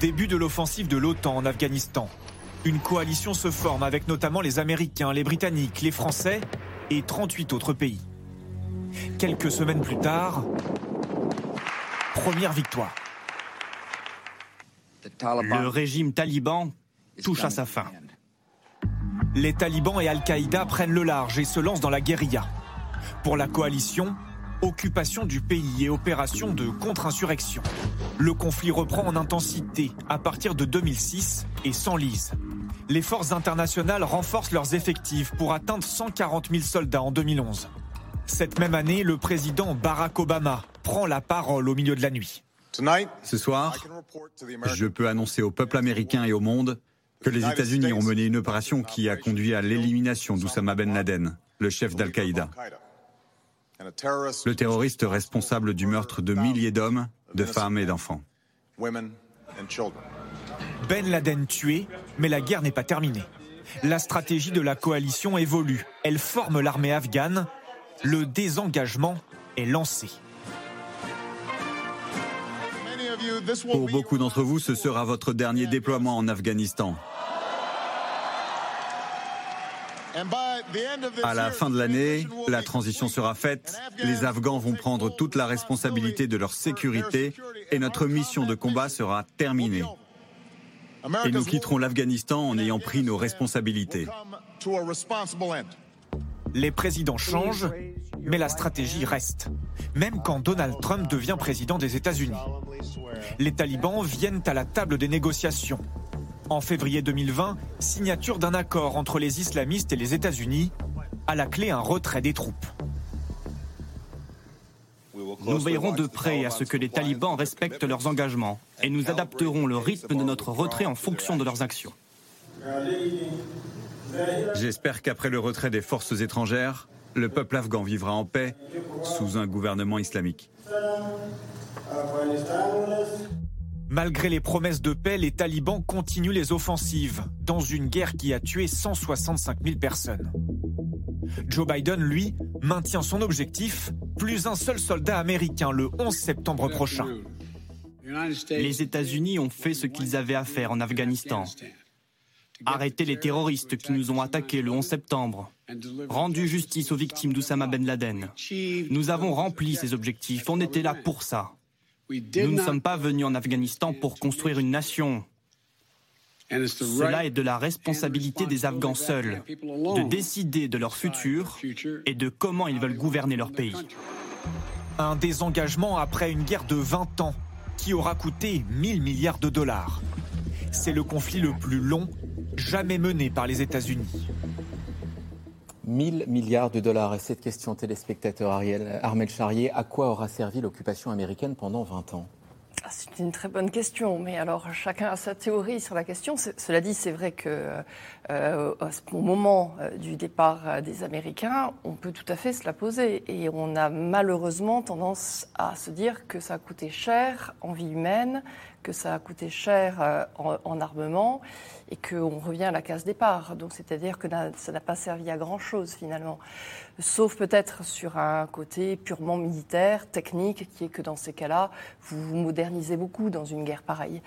Début de l'offensive de l'OTAN en Afghanistan. Une coalition se forme avec notamment les Américains, les Britanniques, les Français et 38 autres pays. Quelques semaines plus tard, première victoire. Le régime taliban touche à sa fin. Les talibans et Al-Qaïda prennent le large et se lancent dans la guérilla. Pour la coalition, occupation du pays et opération de contre-insurrection. Le conflit reprend en intensité à partir de 2006 et s'enlise. Les forces internationales renforcent leurs effectifs pour atteindre 140 000 soldats en 2011. Cette même année, le président Barack Obama prend la parole au milieu de la nuit. Ce soir, je peux annoncer au peuple américain et au monde que les États-Unis ont mené une opération qui a conduit à l'élimination d'Oussama Ben Laden, le chef d'Al-Qaïda. Le terroriste responsable du meurtre de milliers d'hommes, de femmes et d'enfants. Ben Laden tué, mais la guerre n'est pas terminée. La stratégie de la coalition évolue. Elle forme l'armée afghane. Le désengagement est lancé. Pour beaucoup d'entre vous, ce sera votre dernier déploiement en Afghanistan. À la fin de l'année, la transition sera faite, les Afghans vont prendre toute la responsabilité de leur sécurité et notre mission de combat sera terminée. Et nous quitterons l'Afghanistan en ayant pris nos responsabilités. Les présidents changent, mais la stratégie reste, même quand Donald Trump devient président des États-Unis. Les talibans viennent à la table des négociations. En février 2020, signature d'un accord entre les islamistes et les États-Unis, à la clé un retrait des troupes. Nous veillerons de près à ce que les talibans respectent leurs engagements et nous adapterons le rythme de notre retrait en fonction de leurs actions. J'espère qu'après le retrait des forces étrangères, le peuple afghan vivra en paix sous un gouvernement islamique. Malgré les promesses de paix, les talibans continuent les offensives dans une guerre qui a tué 165 000 personnes. Joe Biden, lui, maintient son objectif, plus un seul soldat américain le 11 septembre prochain. Les États-Unis ont fait ce qu'ils avaient à faire en Afghanistan. Arrêter les terroristes qui nous ont attaqués le 11 septembre. Rendu justice aux victimes d'Oussama Ben Laden. Nous avons rempli ces objectifs, on était là pour ça. Nous ne sommes pas venus en Afghanistan pour construire une nation. Cela est de la responsabilité des Afghans seuls de décider de leur futur et de comment ils veulent gouverner leur pays. Un désengagement après une guerre de 20 ans qui aura coûté 1000 milliards de dollars. C'est le conflit le plus long jamais mené par les États-Unis. 1000 milliards de dollars. Et cette question, téléspectateur Ariel, Armel Charrier, à quoi aura servi l'occupation américaine pendant 20 ans? Ah, c'est une très bonne question, mais alors chacun a sa théorie sur la question. Cela dit, c'est vrai que euh, au moment euh, du départ euh, des Américains, on peut tout à fait se la poser, et on a malheureusement tendance à se dire que ça a coûté cher en vie humaine, que ça a coûté cher euh, en, armement et qu'on revient à la case départ. Donc c'est-à-dire que ça n'a pas servi à grand-chose finalement, sauf peut-être sur un côté purement militaire, technique, qui est que dans ces cas-là, vous vous modernisez beaucoup dans une guerre pareille.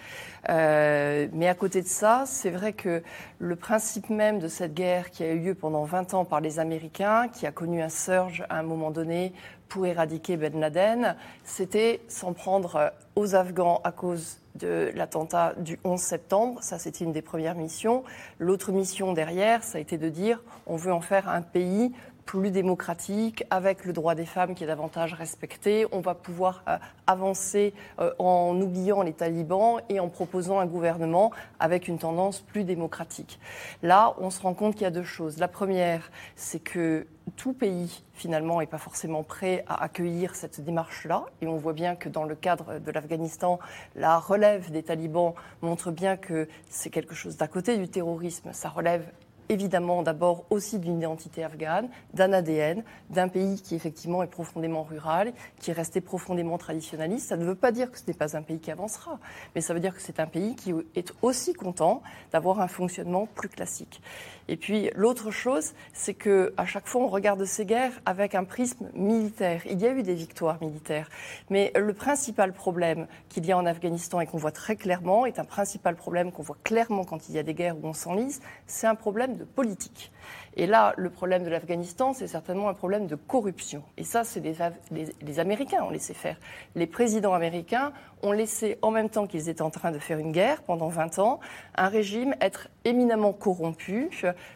Euh, mais à côté de ça, c'est vrai que le principe même de cette guerre qui a eu lieu pendant 20 ans par les Américains, qui a connu un surge à un moment donné pour éradiquer Ben Laden, c'était s'en prendre aux Afghans à cause de l'attentat du 11 septembre. Ça, c'était une des premières missions. L'autre mission derrière, ça a été de dire on veut en faire un pays plus démocratique, avec le droit des femmes qui est davantage respecté. On va pouvoir euh, avancer euh, en oubliant les talibans et en proposant un gouvernement avec une tendance plus démocratique. Là, on se rend compte qu'il y a deux choses. La première, c'est que tout pays, finalement, n'est pas forcément prêt à accueillir cette démarche-là. Et on voit bien que dans le cadre de l'Afghanistan, la relève des talibans montre bien que c'est quelque chose d'à côté du terrorisme. Ça relève évidemment d'abord aussi d'une identité afghane, d'un ADN, d'un pays qui effectivement est profondément rural, qui est resté profondément traditionnaliste. Ça ne veut pas dire que ce n'est pas un pays qui avancera, mais ça veut dire que c'est un pays qui est aussi content d'avoir un fonctionnement plus classique. Et puis l'autre chose, c'est que à chaque fois on regarde ces guerres avec un prisme militaire. Il y a eu des victoires militaires, mais le principal problème qu'il y a en Afghanistan et qu'on voit très clairement est un principal problème qu'on voit clairement quand il y a des guerres où on s'enlise, c'est un problème de politique. Et là, le problème de l'Afghanistan, c'est certainement un problème de corruption. Et ça, c'est les, les, Américains ont laissé faire. Les présidents américains ont laissé, en même temps qu'ils étaient en train de faire une guerre pendant 20 ans, un régime être éminemment corrompu.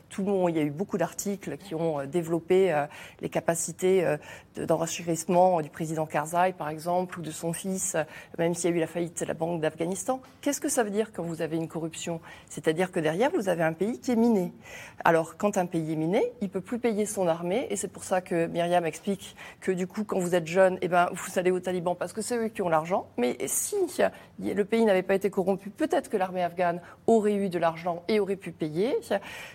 Tout le monde, il y a eu beaucoup d'articles qui ont euh, développé euh, les capacités euh, d'enrichissement du président Karzai, par exemple, ou de son fils, même s'il y a eu la faillite de la Banque d'Afghanistan. Qu'est-ce que ça veut dire quand vous avez une corruption? C'est-à-dire que derrière, vous avez un pays qui est miné. Alors, quand un pays est miné, il peut plus payer son armée, et c'est pour ça que Myriam explique que du coup, quand vous êtes jeune, eh ben, vous allez aux talibans parce que c'est eux qui ont l'argent. Mais si le pays n'avait pas été corrompu, peut-être que l'armée afghane aurait eu de l'argent et aurait pu payer.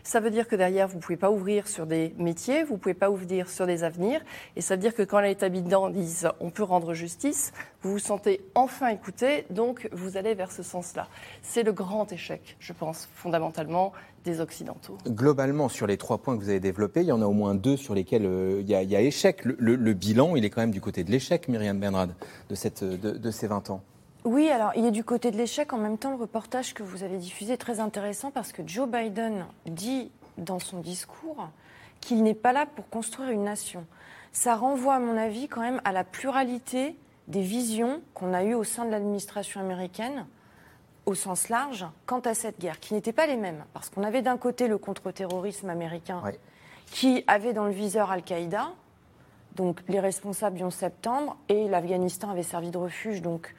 Ça veut dire que derrière, vous ne pouvez pas ouvrir sur des métiers, vous ne pouvez pas ouvrir sur des avenirs, et ça veut dire que quand les habitants disent on peut rendre justice, vous vous sentez enfin écouté, donc vous allez vers ce sens-là. C'est le grand échec, je pense, fondamentalement, des Occidentaux. Globalement, sur les trois points que vous avez développés, il y en a au moins deux sur lesquels euh, il, y a, échec. Le, bilan, il est quand même du côté de l'échec, Myriam Benrad, de, cette, de, ces 20 ans. Oui, alors il est du côté de l'échec. En même temps, le reportage que vous avez diffusé est très intéressant parce que Joe Biden dit dans son discours qu'il n'est pas là pour construire une nation. Ça renvoie, à mon avis, quand même à la pluralité des visions qu'on a eues au sein de l'administration américaine au sens large quant à cette guerre, qui n'étaient pas les mêmes. Parce qu'on avait d'un côté le contre-terrorisme américain qui avait dans le viseur Al-Qaïda, donc les responsables du 11 septembre, et l'Afghanistan avait servi de refuge, donc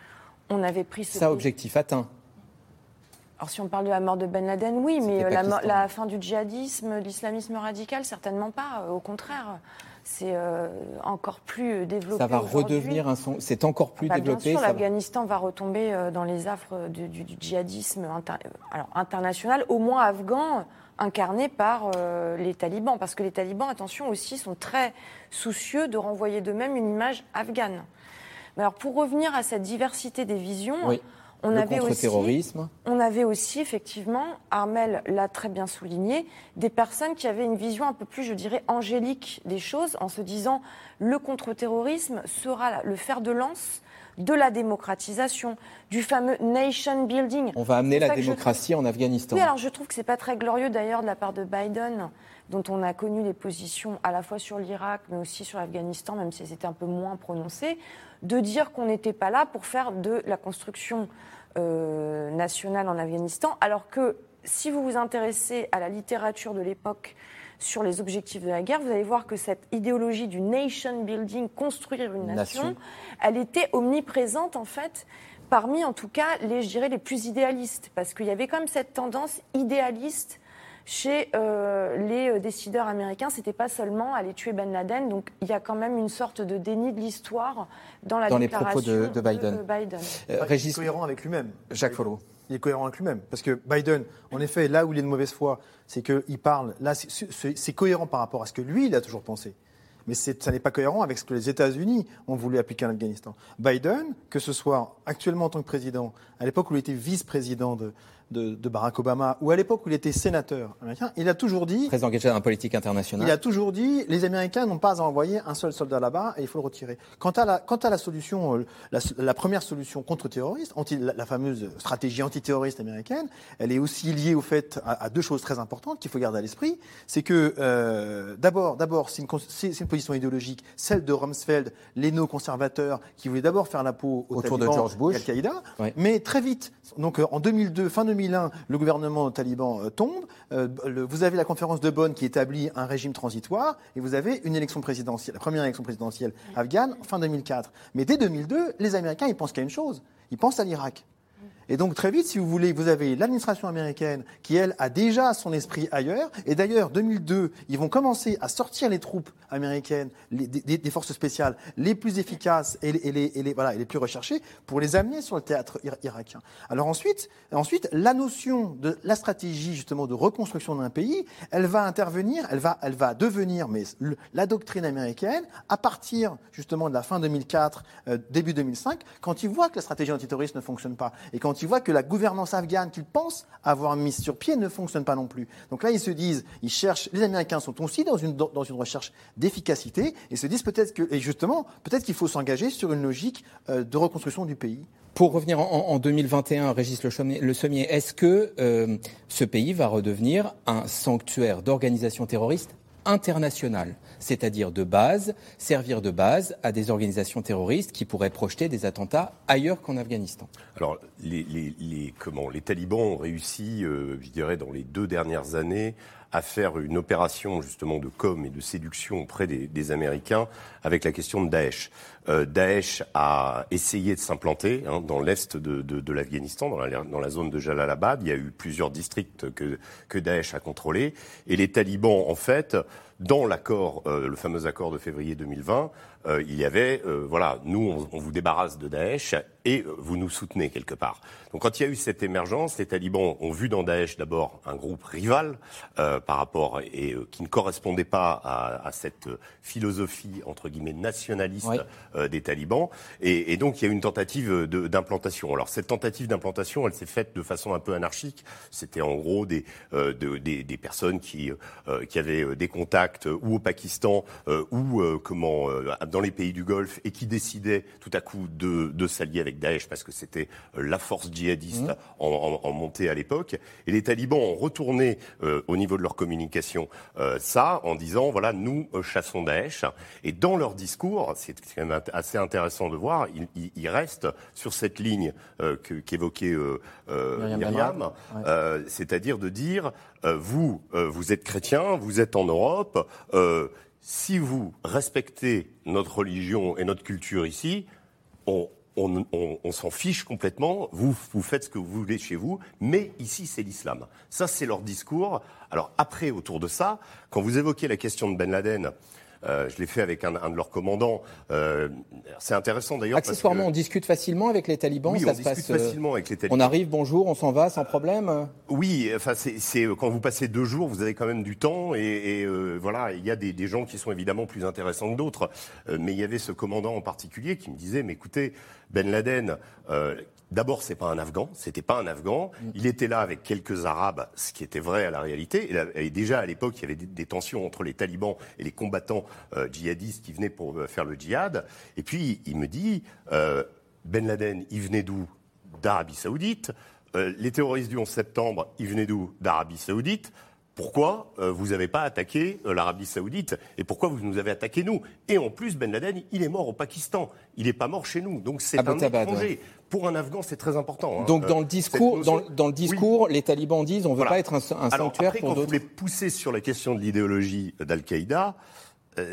on avait pris ce... Ça, objectif atteint alors si on parle de la mort de Ben Laden, oui, mais la, la, fin du djihadisme, de l'islamisme radical, certainement pas. Au contraire, c'est euh, encore plus développé. Ça va redevenir un son. C'est encore plus bah, développé. Bien sûr, l'Afghanistan va... retomber euh, dans les affres du, djihadisme alors, international, au moins afghan, incarné par euh, les talibans. Parce que les talibans, attention aussi, sont très soucieux de renvoyer d'eux-mêmes une image afghane. Mais alors, pour revenir à cette diversité des visions. On avait aussi, On avait aussi, effectivement, Armel l'a très bien souligné, des personnes qui avaient une vision un peu plus, je dirais, angélique des choses, en se disant le contre-terrorisme sera le fer de lance de la démocratisation, du fameux nation building. On va amener la démocratie en Afghanistan. Oui, alors je trouve que c'est pas très glorieux d'ailleurs de la part de Biden, dont on a connu les positions à la fois sur l'Irak, mais aussi sur l'Afghanistan, même si c'était un peu moins prononcé, de dire qu'on n'était pas là pour faire de la construction euh, nationale en Afghanistan, alors que si vous vous intéressez à la littérature de l'époque sur les objectifs de la guerre, vous allez voir que cette idéologie du nation building, construire une nation, elle était omniprésente en fait parmi en tout cas les, je dirais, les plus idéalistes, parce qu'il y avait quand même cette tendance idéaliste chez euh, les euh, décideurs américains, c'était pas seulement aller tuer Ben Laden. Donc il y a quand même une sorte de déni de l'histoire dans la dans déclaration les propos de, Biden. de Biden. Euh, il est cohérent avec lui-même. Jacques Follot. Il est cohérent avec lui-même. Parce que Biden, en effet, là où il est de mauvaise foi, c'est qu'il parle, là, c'est cohérent par rapport à ce que lui, il a toujours pensé mais ça n'est pas cohérent avec ce que les États-Unis ont voulu appliquer en Afghanistan. Biden, que ce soit actuellement en tant que président, à l'époque où il était vice-président de, de, Barack Obama, ou à l'époque où il était sénateur américain, il a toujours dit... Très engagé dans la politique internationale. Il a toujours dit, les Américains n'ont pas à envoyer un seul soldat là-bas et il faut le retirer. Quant à la, quant à la solution, euh, la, première solution contre-terroriste, la, fameuse stratégie antiterroriste américaine, elle est aussi liée au fait à, deux choses très importantes qu'il faut garder à l'esprit. C'est que, euh, d'abord, d'abord c'est une, une, position idéologique, celle de Rumsfeld, les conservateurs qui voulaient d'abord faire la peau au Autour de George Bush. et Al-Qaïda. Mais très vite, donc euh, en 2002, fin 2001, le gouvernement taliban euh, tombe. Euh, vous avez la conférence de Bonn qui établit un régime transitoire et vous avez une élection présidentielle, la première élection présidentielle afghane fin 2004. Mais dès 2002, les Américains, ils pensent qu'à une chose. Ils pensent à l'Irak. Et donc très vite, si vous voulez, vous avez l'administration américaine qui, elle, a déjà son esprit ailleurs. Et d'ailleurs, 2002, ils vont commencer à sortir les troupes américaines, des, forces spéciales les plus efficaces et les, les, voilà, les plus recherchées pour les amener sur le théâtre irakien. Alors ensuite, ensuite, la notion de la stratégie justement de reconstruction d'un pays, elle va intervenir, elle va, elle va devenir, mais la doctrine américaine à partir justement de la fin 2004, euh, début 2005, quand ils voient que la stratégie antiterroriste ne fonctionne pas et quand tu vois que la gouvernance afghane qu'ils pensent avoir mise sur pied ne fonctionne pas non plus. Donc là, ils se disent, ils cherchent, les Américains sont aussi dans une, recherche d'efficacité et se disent peut-être que, et justement, peut-être qu'il faut s'engager sur une logique euh, de reconstruction du pays. Pour revenir en, 2021, Régis Le Sommier, est-ce que euh, ce pays va redevenir un sanctuaire d'organisations terroristes internationales c'est-à-dire de base, servir de base à des organisations terroristes qui pourraient projeter des attentats ailleurs qu'en Afghanistan. Alors, les, comment, les talibans ont réussi, euh, je dirais, dans les deux dernières années, à faire une opération justement de com et de séduction auprès des, Américains avec la question de Daesh. Euh, Daesh a essayé de s'implanter hein, dans l'est de, l'Afghanistan, dans la, dans la, zone de Jalalabad. Il y a eu plusieurs districts que, que Daesh a contrôlés. Et les talibans, en fait, dans l'accord, euh, le fameux accord de février 2020, euh, il y avait, euh, voilà, nous, on, vous débarrasse de Daesh et vous nous soutenez quelque part. Donc quand il y a eu cette émergence, les talibans ont vu dans Daesh d'abord un groupe rival par rapport et qui ne correspondait pas à, cette philosophie entre guillemets nationaliste des talibans. Et, donc il y a eu une tentative d'implantation. Alors cette tentative d'implantation, elle s'est faite de façon un peu anarchique. C'était en gros des, des, des, personnes qui, qui avaient des contacts ou au Pakistan euh, ou euh, comment euh, dans les pays du Golfe et qui décidaient tout à coup de, de s'allier avec Daesh parce que c'était la force djihadiste mmh. en, en, montée à l'époque. Et les talibans ont retourné au niveau de leur communication ça en disant voilà nous chassons Daesh. Et dans leur discours, c'est quand même assez intéressant de voir, ils, ils, restent sur cette ligne qu'évoquait Myriam, c'est-à-dire de dire euh, vous, euh, vous êtes chrétien, vous êtes en Europe, euh, si vous respectez notre religion et notre culture ici, on, s'en fiche complètement, vous, vous faites ce que vous voulez chez vous, mais ici c'est l'islam. Ça c'est leur discours. Alors après, autour de ça, quand vous évoquez la question de Ben Laden, je l'ai fait avec un, de leurs commandants. Euh, c'est intéressant d'ailleurs. Accessoirement, on discute facilement avec les talibans. Oui, on discute euh, facilement avec les talibans. On arrive, bonjour, on s'en va sans problème. Oui, enfin, c'est quand vous passez deux jours, vous avez quand même du temps et, voilà, il y a des, des, gens qui sont évidemment plus intéressants que d'autres. mais il y avait ce commandant en particulier qui me disait, mais écoutez, Ben Laden, D'abord, c'est pas un Afghan, c'était pas un Afghan. Mm. Il était là avec quelques Arabes, ce qui était vrai à la réalité. Et, déjà à l'époque, il y avait des, tensions entre les talibans et les combattants euh, djihadistes qui venaient pour euh, faire le djihad. Et puis il me dit, euh, Ben Laden, il venait d'où? D'Arabie Saoudite. les terroristes du 11 septembre, ils venaient d'où? D'Arabie Saoudite pourquoi euh, vous n'avez pas attaqué euh, l'Arabie Saoudite? Et pourquoi vous nous avez attaqué nous? Et en plus, Ben Laden, il est mort au Pakistan. Il n'est pas mort chez nous. Donc c'est un étranger. Pour un Afghan, c'est très important. Hein. Donc dans le euh, discours, dans, le discours, les talibans disent on ne veut pas être un, un sanctuaire après, pour d'autres. Quand vous les poussez sur la question de l'idéologie d'Al-Qaïda,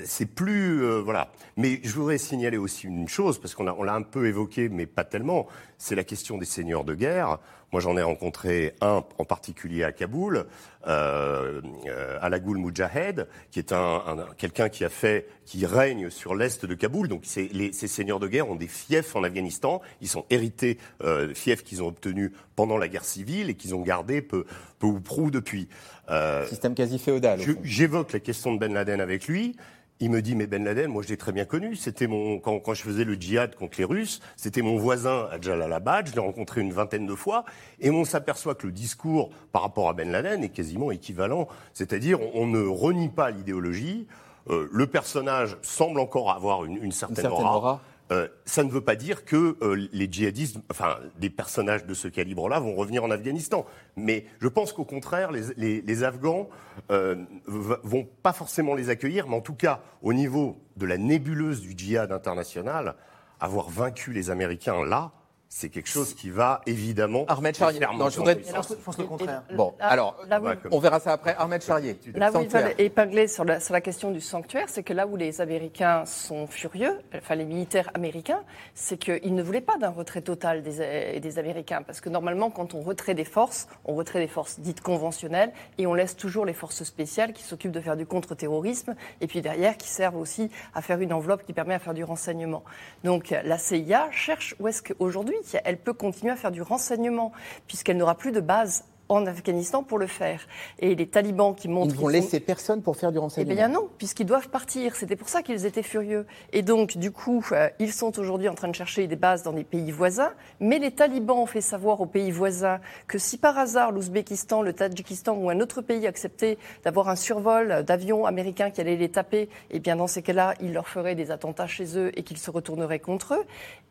c'est plus voilà. Mais je voudrais signaler aussi une chose parce qu'on l'a un peu évoqué, mais pas tellement. C'est la question des seigneurs de guerre. Moi, j'en ai rencontré un en particulier à Kaboul, euh, euh Alagoul Mujahed, qui est un, quelqu'un qui a fait, qui règne sur l'est de Kaboul. Donc, les, ces seigneurs de guerre ont des fiefs en Afghanistan. Ils sont hérités euh, fiefs qu'ils ont obtenus pendant la guerre civile et qu'ils ont gardés peu, peu ou prou depuis. Euh, Système quasi féodal. J'évoque la question de Ben Laden avec lui. Il me dit, mais Ben Laden, moi je l'ai très bien connu. C'était mon quand, quand, je faisais le djihad contre les Russes, c'était mon voisin à Jalalabad. Je l'ai rencontré une vingtaine de fois, et on s'aperçoit que le discours par rapport à Ben Laden est quasiment équivalent. C'est-à-dire, on, ne renie pas l'idéologie. Euh, le personnage semble encore avoir une, une certaine, aura. Euh, ça ne veut pas dire que euh, les djihadistes, enfin des personnages de ce calibre-là, vont revenir en Afghanistan. Mais je pense qu'au contraire, les, Afghans euh, vont pas forcément les accueillir, mais en tout cas, au niveau de la nébuleuse du djihad international, avoir vaincu les Américains là, c'est quelque chose qui va évidemment. Ahmed Charrier. Non, je voudrais. le contraire. Bon, alors, on verra ça après. Ahmed Charrier. Là où il veulent épingler sur la, sur la question du sanctuaire, c'est que là où les Américains sont furieux, enfin les militaires américains, c'est qu'ils ne voulaient pas d'un retrait total des, des Américains. Parce que normalement, quand on retrait des forces, on retrait des forces dites conventionnelles et on laisse toujours les forces spéciales qui s'occupent de faire du contre-terrorisme et puis derrière qui servent aussi à faire une enveloppe qui permet à faire du renseignement. Donc la CIA cherche où est-ce qu'aujourd'hui elle peut continuer à faire du renseignement, puisqu'elle n'aura plus de base en Afghanistan pour le faire. Et les talibans qui montrent... Ils vont laisser personne pour faire du renseignement Eh bien non, puisqu'ils doivent partir. C'était pour ça qu'ils étaient furieux. Et donc, du coup, euh, ils sont aujourd'hui en train de chercher des bases dans des pays voisins. Mais les talibans ont fait savoir aux pays voisins que si par hasard l'Ouzbékistan, le Tadjikistan ou un autre pays acceptait d'avoir un survol d'avions américains qui allaient les taper, eh bien dans ces cas-là, ils leur feraient des attentats chez eux et qu'ils se retourneraient contre eux.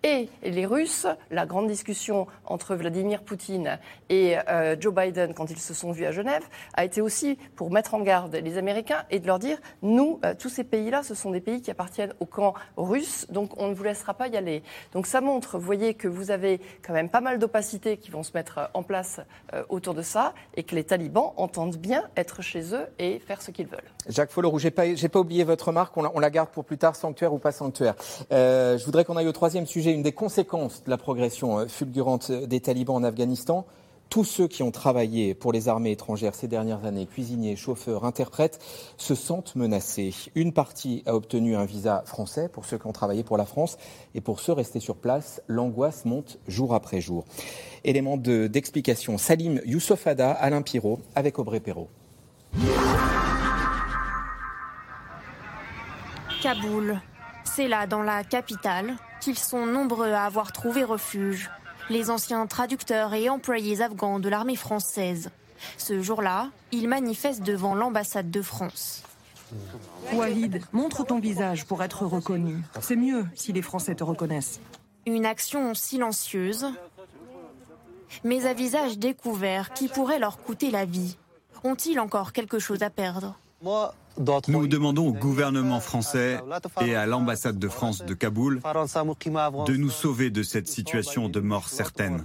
Et les Russes, la grande discussion entre Vladimir Poutine et euh, Joe Biden, Biden, quand ils se sont vus à Genève, a été aussi pour mettre en garde les Américains et de leur dire, nous, euh, tous ces pays-là, ce sont des pays qui appartiennent au camp russe, donc on ne vous laissera pas y aller. Donc ça montre, vous voyez, que vous avez quand même pas mal d'opacité qui vont se mettre euh, en place euh, autour de ça et que les talibans entendent bien être chez eux et faire ce qu'ils veulent. Jacques Follorou, j'ai pas, pas oublié votre remarque, on la, garde pour plus tard, sanctuaire ou pas sanctuaire. je voudrais qu'on aille au troisième sujet, une des conséquences de la progression fulgurante des talibans en Afghanistan tous ceux qui ont travaillé pour les armées étrangères ces dernières années, cuisiniers, chauffeurs, interprètes, se sentent menacés. Une partie a obtenu un visa français pour ceux qui ont travaillé pour la France et pour ceux restés sur place, l'angoisse monte jour après jour. Élément d'explication, Salim Youssofada, Alain Pirot avec Aubrey Perrault. Kaboul, c'est là, dans la capitale, qu'ils sont nombreux à avoir trouvé refuge les anciens traducteurs et employés afghans de l'armée française. Ce jour-là, ils manifestent devant l'ambassade de France. Wahid, montre ton visage pour être reconnu. C'est mieux si les Français te reconnaissent. Une action silencieuse, mais à visage découvert qui pourrait leur coûter la vie. Ont-ils encore quelque chose à perdre? Nous demandons au gouvernement français et à l'ambassade de France de Kaboul de nous sauver de cette situation de mort certaine.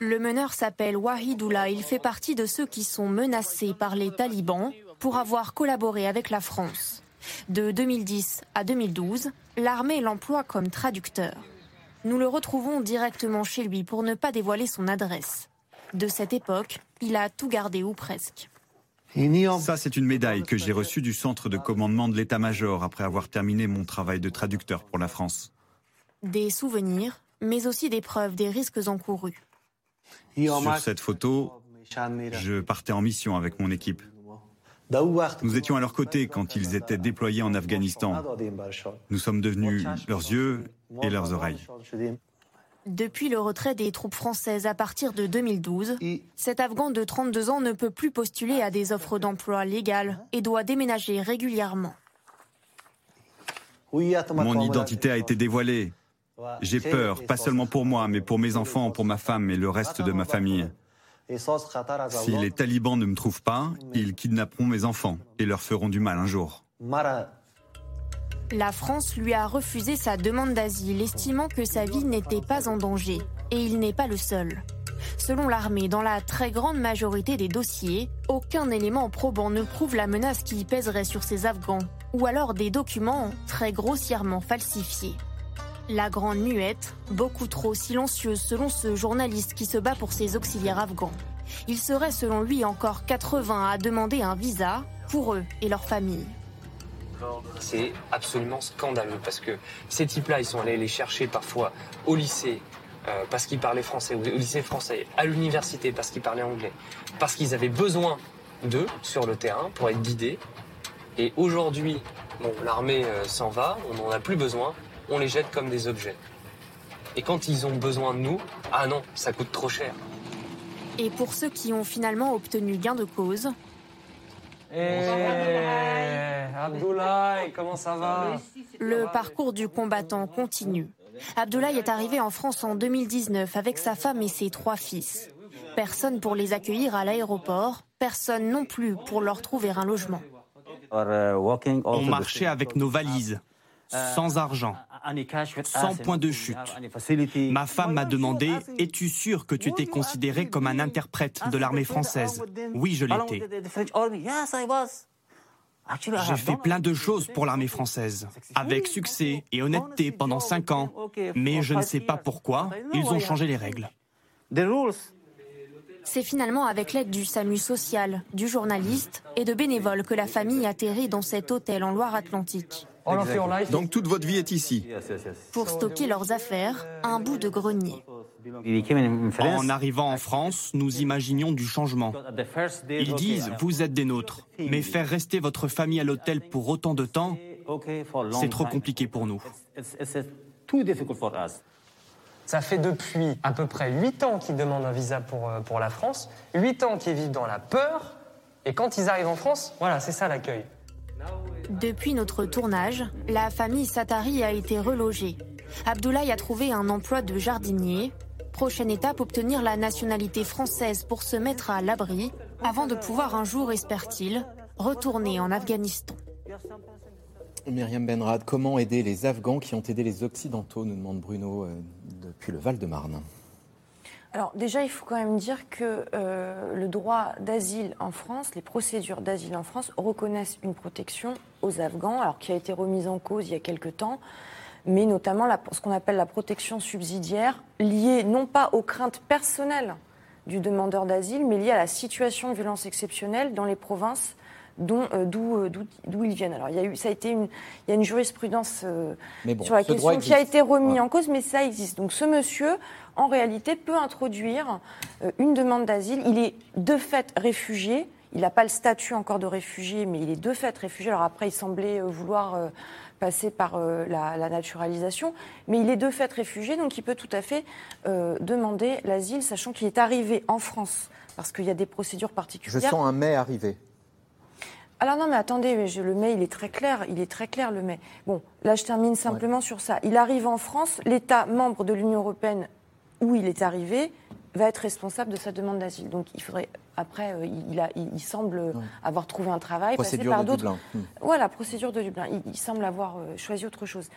Le meneur s'appelle Wahidoula. Il fait partie de ceux qui sont menacés par les talibans pour avoir collaboré avec la France. De 2010 à 2012, l'armée l'emploie comme traducteur. Nous le retrouvons directement chez lui pour ne pas dévoiler son adresse. De cette époque, il a tout gardé ou presque. Ça, c'est une médaille que j'ai reçue du centre de commandement de l'état-major après avoir terminé mon travail de traducteur pour la France. Des souvenirs, mais aussi des preuves des risques encourus. Sur cette photo, je partais en mission avec mon équipe. Nous étions à leur côté quand ils étaient déployés en Afghanistan. Nous sommes devenus leurs yeux et leurs oreilles. Depuis le retrait des troupes françaises à partir de 2012, cet Afghan de 32 ans ne peut plus postuler à des offres d'emploi légales et doit déménager régulièrement. Mon identité a été dévoilée. J'ai peur, pas seulement pour moi, mais pour mes enfants, pour ma femme et le reste de ma famille. Si les talibans ne me trouvent pas, ils kidnapperont mes enfants et leur feront du mal un jour. La France lui a refusé sa demande d'asile, estimant que sa vie n'était pas en danger. Et il n'est pas le seul. Selon l'armée, dans la très grande majorité des dossiers, aucun élément probant ne prouve la menace qui pèserait sur ces Afghans, ou alors des documents très grossièrement falsifiés. La Grande Muette, beaucoup trop silencieuse selon ce journaliste qui se bat pour ses auxiliaires afghans. Il serait selon lui encore 80 à demander un visa pour eux et leurs familles. C'est absolument scandaleux parce que ces types-là, ils sont allés les chercher parfois au lycée euh, parce qu'ils parlaient français, au lycée français, à l'université parce qu'ils parlaient anglais, parce qu'ils avaient besoin d'eux sur le terrain pour être guidés. Et aujourd'hui, l'armée euh, s'en va, on n'en a plus besoin, on les jette comme des objets. Et quand ils ont besoin de nous, ah non, ça coûte trop cher. Et pour ceux qui ont finalement obtenu gain de cause, Hey, Abdoulaye, comment ça va le parcours du combattant continue. Abdoulaye est arrivé en France en 2019 avec sa femme et ses trois fils. Personne pour les accueillir à l'aéroport, personne non plus pour leur trouver un logement. On marchait avec nos valises, sans argent, sans point de chute. Ma femme m'a demandé Es-tu sûr que tu étais considéré comme un interprète de l'armée française? Oui, je l'étais. J'ai fait plein de choses pour l'armée française, avec succès et honnêteté pendant cinq ans, mais je ne sais pas pourquoi ils ont changé les règles. C'est finalement avec l'aide du SAMU social, du journaliste et de bénévoles que la famille atterrit dans cet hôtel en Loire-Atlantique. Donc toute votre vie est ici Pour stocker leurs affaires, un bout de grenier. En arrivant en France, nous imaginions du changement. Ils disent Vous êtes des nôtres, mais faire rester votre famille à l'hôtel pour autant de temps, c'est trop compliqué pour nous. Ça fait depuis à peu près 8 ans qu'ils demandent un visa pour, euh, pour la France, 8 ans qu'ils vivent dans la peur, et quand ils arrivent en France, voilà, c'est ça l'accueil. Depuis notre tournage, la famille Satari a été relogée. Abdoulaye a trouvé un emploi de jardinier. Prochaine étape, obtenir la nationalité française pour se mettre à l'abri, avant de pouvoir un jour, espère-t-il, retourner en Afghanistan. Myriam Benrad, comment aider les Afghans qui ont aidé les Occidentaux, nous demande Bruno euh, depuis le Val-de-Marne. Alors déjà, il faut quand même dire que euh, le droit d'asile en France, les procédures d'asile en France reconnaissent une protection aux Afghans, alors qui a été remise en cause il y a quelque temps, mais notamment ce qu'on appelle la protection subsidiaire, liée non pas aux craintes personnelles du demandeur d'asile, mais liée à la situation de violence exceptionnelle dans les provinces d'où, euh, d'où, ils viennent. Alors, il y a eu, ça a été une, il y a une jurisprudence euh, Mais bon, sur la question qui a été remis Ouais. en cause, mais ça existe. Donc, ce monsieur, en réalité, peut introduire euh, une demande d'asile. Il est de fait réfugié. Il n'a pas le statut encore de réfugié, mais il est de fait réfugié. Alors après, il semblait euh, vouloir euh, passer par euh, la, la naturalisation, mais il est de fait réfugié, donc il peut tout à fait euh, demander l'asile, sachant qu'il est arrivé en France, parce qu'il y a des procédures Je particulières. sens un mai arriver. Alors non, mais attendez, mais je- le mai, il est très clair, il est très clair le mai. Bon, là, je termine simplement sur ça. Il arrive en France, l'État membre de l'Union européenne où il est arrivé va être responsable de sa demande d'asile. Donc, il faudrait, après, euh, il, a, il, il semble avoir trouvé un travail, Procédure passer par de d'autres. Dublin. Hmm. Voilà, procédure de Dublin. Il, il semble avoir euh, choisi autre chose.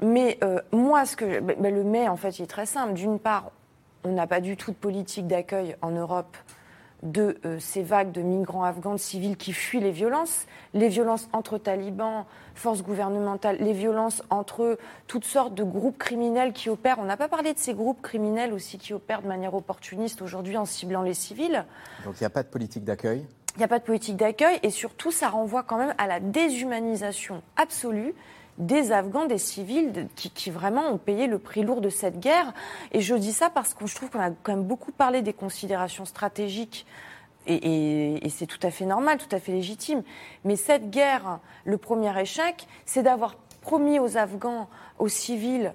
Mais euh, moi, ce que ben, ben, le mai, en fait, il est très simple. D'une part, on n'a pas du tout de politique d'accueil en Europe de euh, ces vagues de migrants afghans de civils qui fuient les violences, les violences entre talibans, forces gouvernementales, les violences entre toutes sortes de groupes criminels qui opèrent. On n'a pas parlé de ces groupes criminels aussi qui opèrent de manière opportuniste aujourd'hui en ciblant les civils. Donc il n'y a pas de politique d'accueil? Il n'y a pas de politique d'accueil et surtout, ça renvoie quand même à la déshumanisation absolue des Afghans, des civils qui, vraiment ont payé le prix lourd de cette guerre. Et je dis ça parce que je trouve qu'on a quand même beaucoup parlé des considérations stratégiques. Et, et- c'est tout à fait normal, tout à fait légitime. Mais cette guerre, le premier échec, c'est d'avoir promis aux Afghans, aux civils,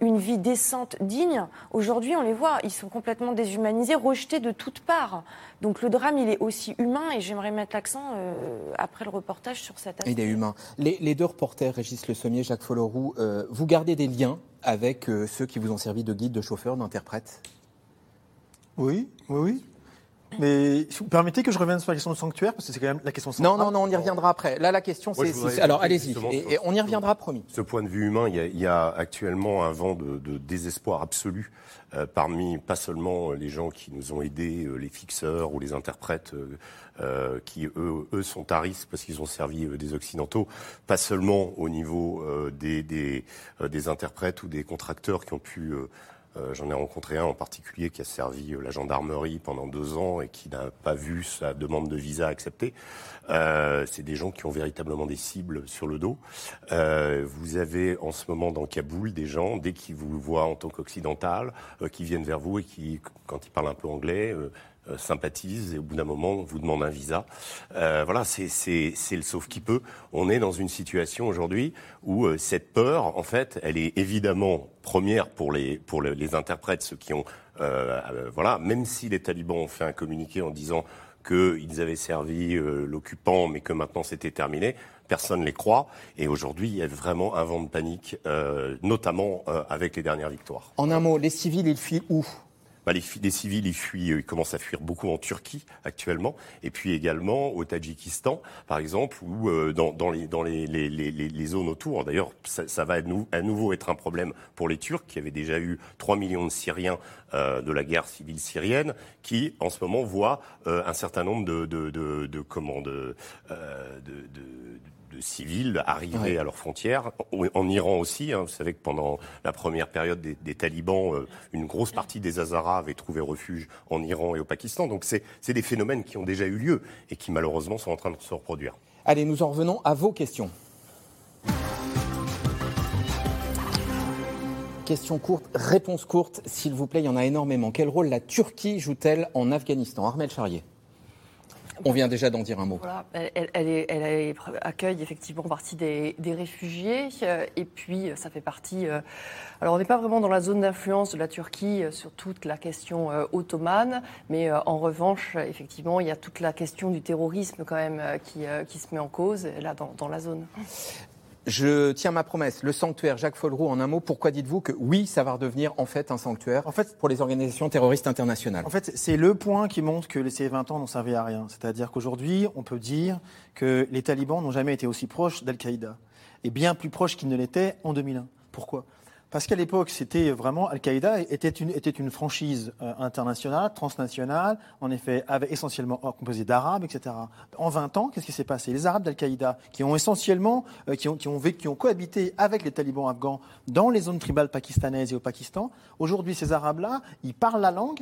une vie décente, digne. Aujourd'hui, on les voit, ils sont complètement déshumanisés, rejetés de toutes parts. Donc le drame, il est aussi humain et j'aimerais mettre l'accent, euh, après le reportage, sur cet aspect. Il est humain. Les, les deux reporters, Régis Le Sommier, Jacques Folloroux, euh, vous gardez des liens avec euh, ceux qui vous ont servi de guide, de chauffeur, d'interprète? Oui, oui, oui. Mais si vous permettez que je revienne sur la question du sanctuaire, parce que c'est quand même la question centrale. Non, non, non, on y reviendra après. Là, la question, c'est. Alors, allez-y. Et, on y reviendra, promis. Ce point de vue humain, il y a, actuellement un vent de, désespoir absolu euh, parmi pas seulement les gens qui nous ont aidés, euh, les fixeurs ou les interprètes, euh, qui eux, eux, sont à risque parce qu'ils ont servi des Occidentaux, pas seulement au niveau des, des, des, interprètes ou des contracteurs qui ont pu euh, j'en ai rencontré un en particulier qui a servi euh, la gendarmerie pendant deux ans et qui n'a pas vu sa demande de visa acceptée. Euh, c'est des gens qui ont véritablement des cibles sur le dos. vous avez en ce moment dans Kaboul des gens, dès qu'ils vous voient en tant qu'occidental, qui viennent vers vous et qui, quand ils parlent un peu anglais, euh, sympathise et au bout d'un moment vous demande un visa. Euh, voilà, c'est le sauf qui peut. On est dans une situation aujourd'hui où euh, cette peur, en fait, elle est évidemment première pour les pour les, interprètes, ceux qui ont voilà, même si les talibans ont fait un communiqué en disant qu'ils avaient servi l'occupant, mais que maintenant c'était terminé. Personne ne les croit. Et aujourd'hui, il y a vraiment un vent de panique, notamment avec les dernières victoires. En un mot, les civils, ils fuient où? Bah, les, civils, ils fuient, ils commencent à fuir beaucoup en Turquie actuellement, et puis également au Tadjikistan, par exemple, ou euh, dans, dans, les, dans les, les, zones autour. D'ailleurs, ça, va à nouveau être un problème pour les Turcs, qui avaient déjà eu 3 millions de Syriens euh, de la guerre civile syrienne, qui en ce moment voient euh, un certain nombre de, de, de, de de civils arriver à leurs frontières. En Iran aussi, hein, vous savez que pendant la première période des, talibans, euh, une grosse partie des Hazaras avaient trouvé refuge en Iran et au Pakistan. Donc c'est des phénomènes qui ont déjà eu lieu et qui malheureusement sont en train de se reproduire. Allez, nous en revenons à vos questions. Question courte, réponse courte, s'il vous plaît, il y en a énormément. Quel rôle la Turquie joue-t-elle en Afghanistan? Armel Charrier. On vient déjà d'en dire un mot. Elle, accueille effectivement partie des, réfugiés euh, et puis euh, ça fait partie. Euh, alors on n'est pas vraiment dans la zone d'influence de la Turquie sur toute la question ottomane, mais en revanche, effectivement, il y a toute la question du terrorisme quand même qui, se met en cause là dans la zone. Je tiens ma promesse. Le sanctuaire Jacques Folleroux, en un mot, pourquoi dites-vous que oui, ça va redevenir en fait un sanctuaire en fait, pour les organisations terroristes internationales? En fait, c'est le point qui montre que ces 20 ans n'ont servi à rien. C'est-à-dire qu'aujourd'hui, on peut dire que les talibans n'ont jamais été aussi proches d'Al-Qaïda, et bien plus proches qu'ils ne l'étaient en 2001. Pourquoi? Parce qu'à l'époque, c'était vraiment Al-Qaïda était une, était une franchise euh, internationale, transnationale, en effet, avait essentiellement euh, composée d'Arabes, etc. En 20 ans, qu'est-ce qui s'est passé? Les Arabes d'Al-Qaïda, qui ont essentiellement, euh, qui, ont, qui, ont vécu, qui ont cohabité avec les talibans afghans dans les zones tribales pakistanaises et au Pakistan, aujourd'hui, ces Arabes-là, ils parlent la langue,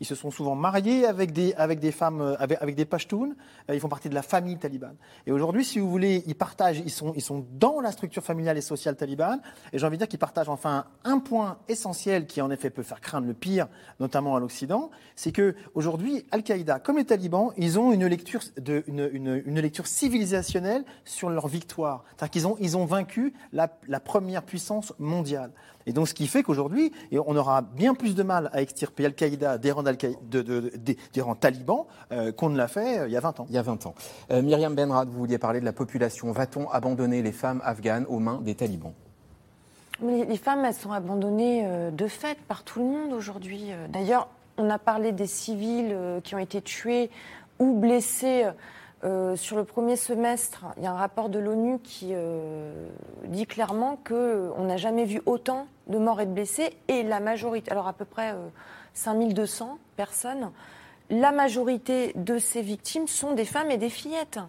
ils se sont souvent mariés avec des, femmes, euh, avec, des Pashtuns. Euh, ils font partie de la famille talibane. Et aujourd'hui, si vous voulez, ils partagent, ils sont, ils sont dans la structure familiale et sociale talibane. Et j'ai envie de dire qu'ils partagent enfin un point essentiel qui, en effet, peut faire craindre le pire, notamment à l'Occident. C'est que aujourd'hui, Al-Qaïda, comme les talibans, ils ont une lecture, de, une, une, lecture civilisationnelle sur leur victoire. C'est-à-dire qu'ils ont, ils ont vaincu la première puissance mondiale. Et donc, ce qui fait qu'aujourd'hui, on aura bien plus de mal à extirper Al-Qaïda des rangs, de, des rangs talibans euh, qu'on ne l'a fait euh, il y a 20 ans. Il y a 20 ans. Euh, Myriam Benrad, vous vouliez parler de la population. Va-t-on abandonner les femmes afghanes aux mains des talibans? Les femmes, elles sont abandonnées de fait par tout le monde aujourd'hui. D'ailleurs, on a parlé des civils qui ont été tués ou blessés euh, sur le premier semestre, il y a un rapport de l'ONU qui euh, dit clairement qu'on n'a jamais vu autant de morts et de blessés, et la majorité, alors à peu près 5200 euh, personnes, la majorité de ces victimes sont des femmes et des fillettes.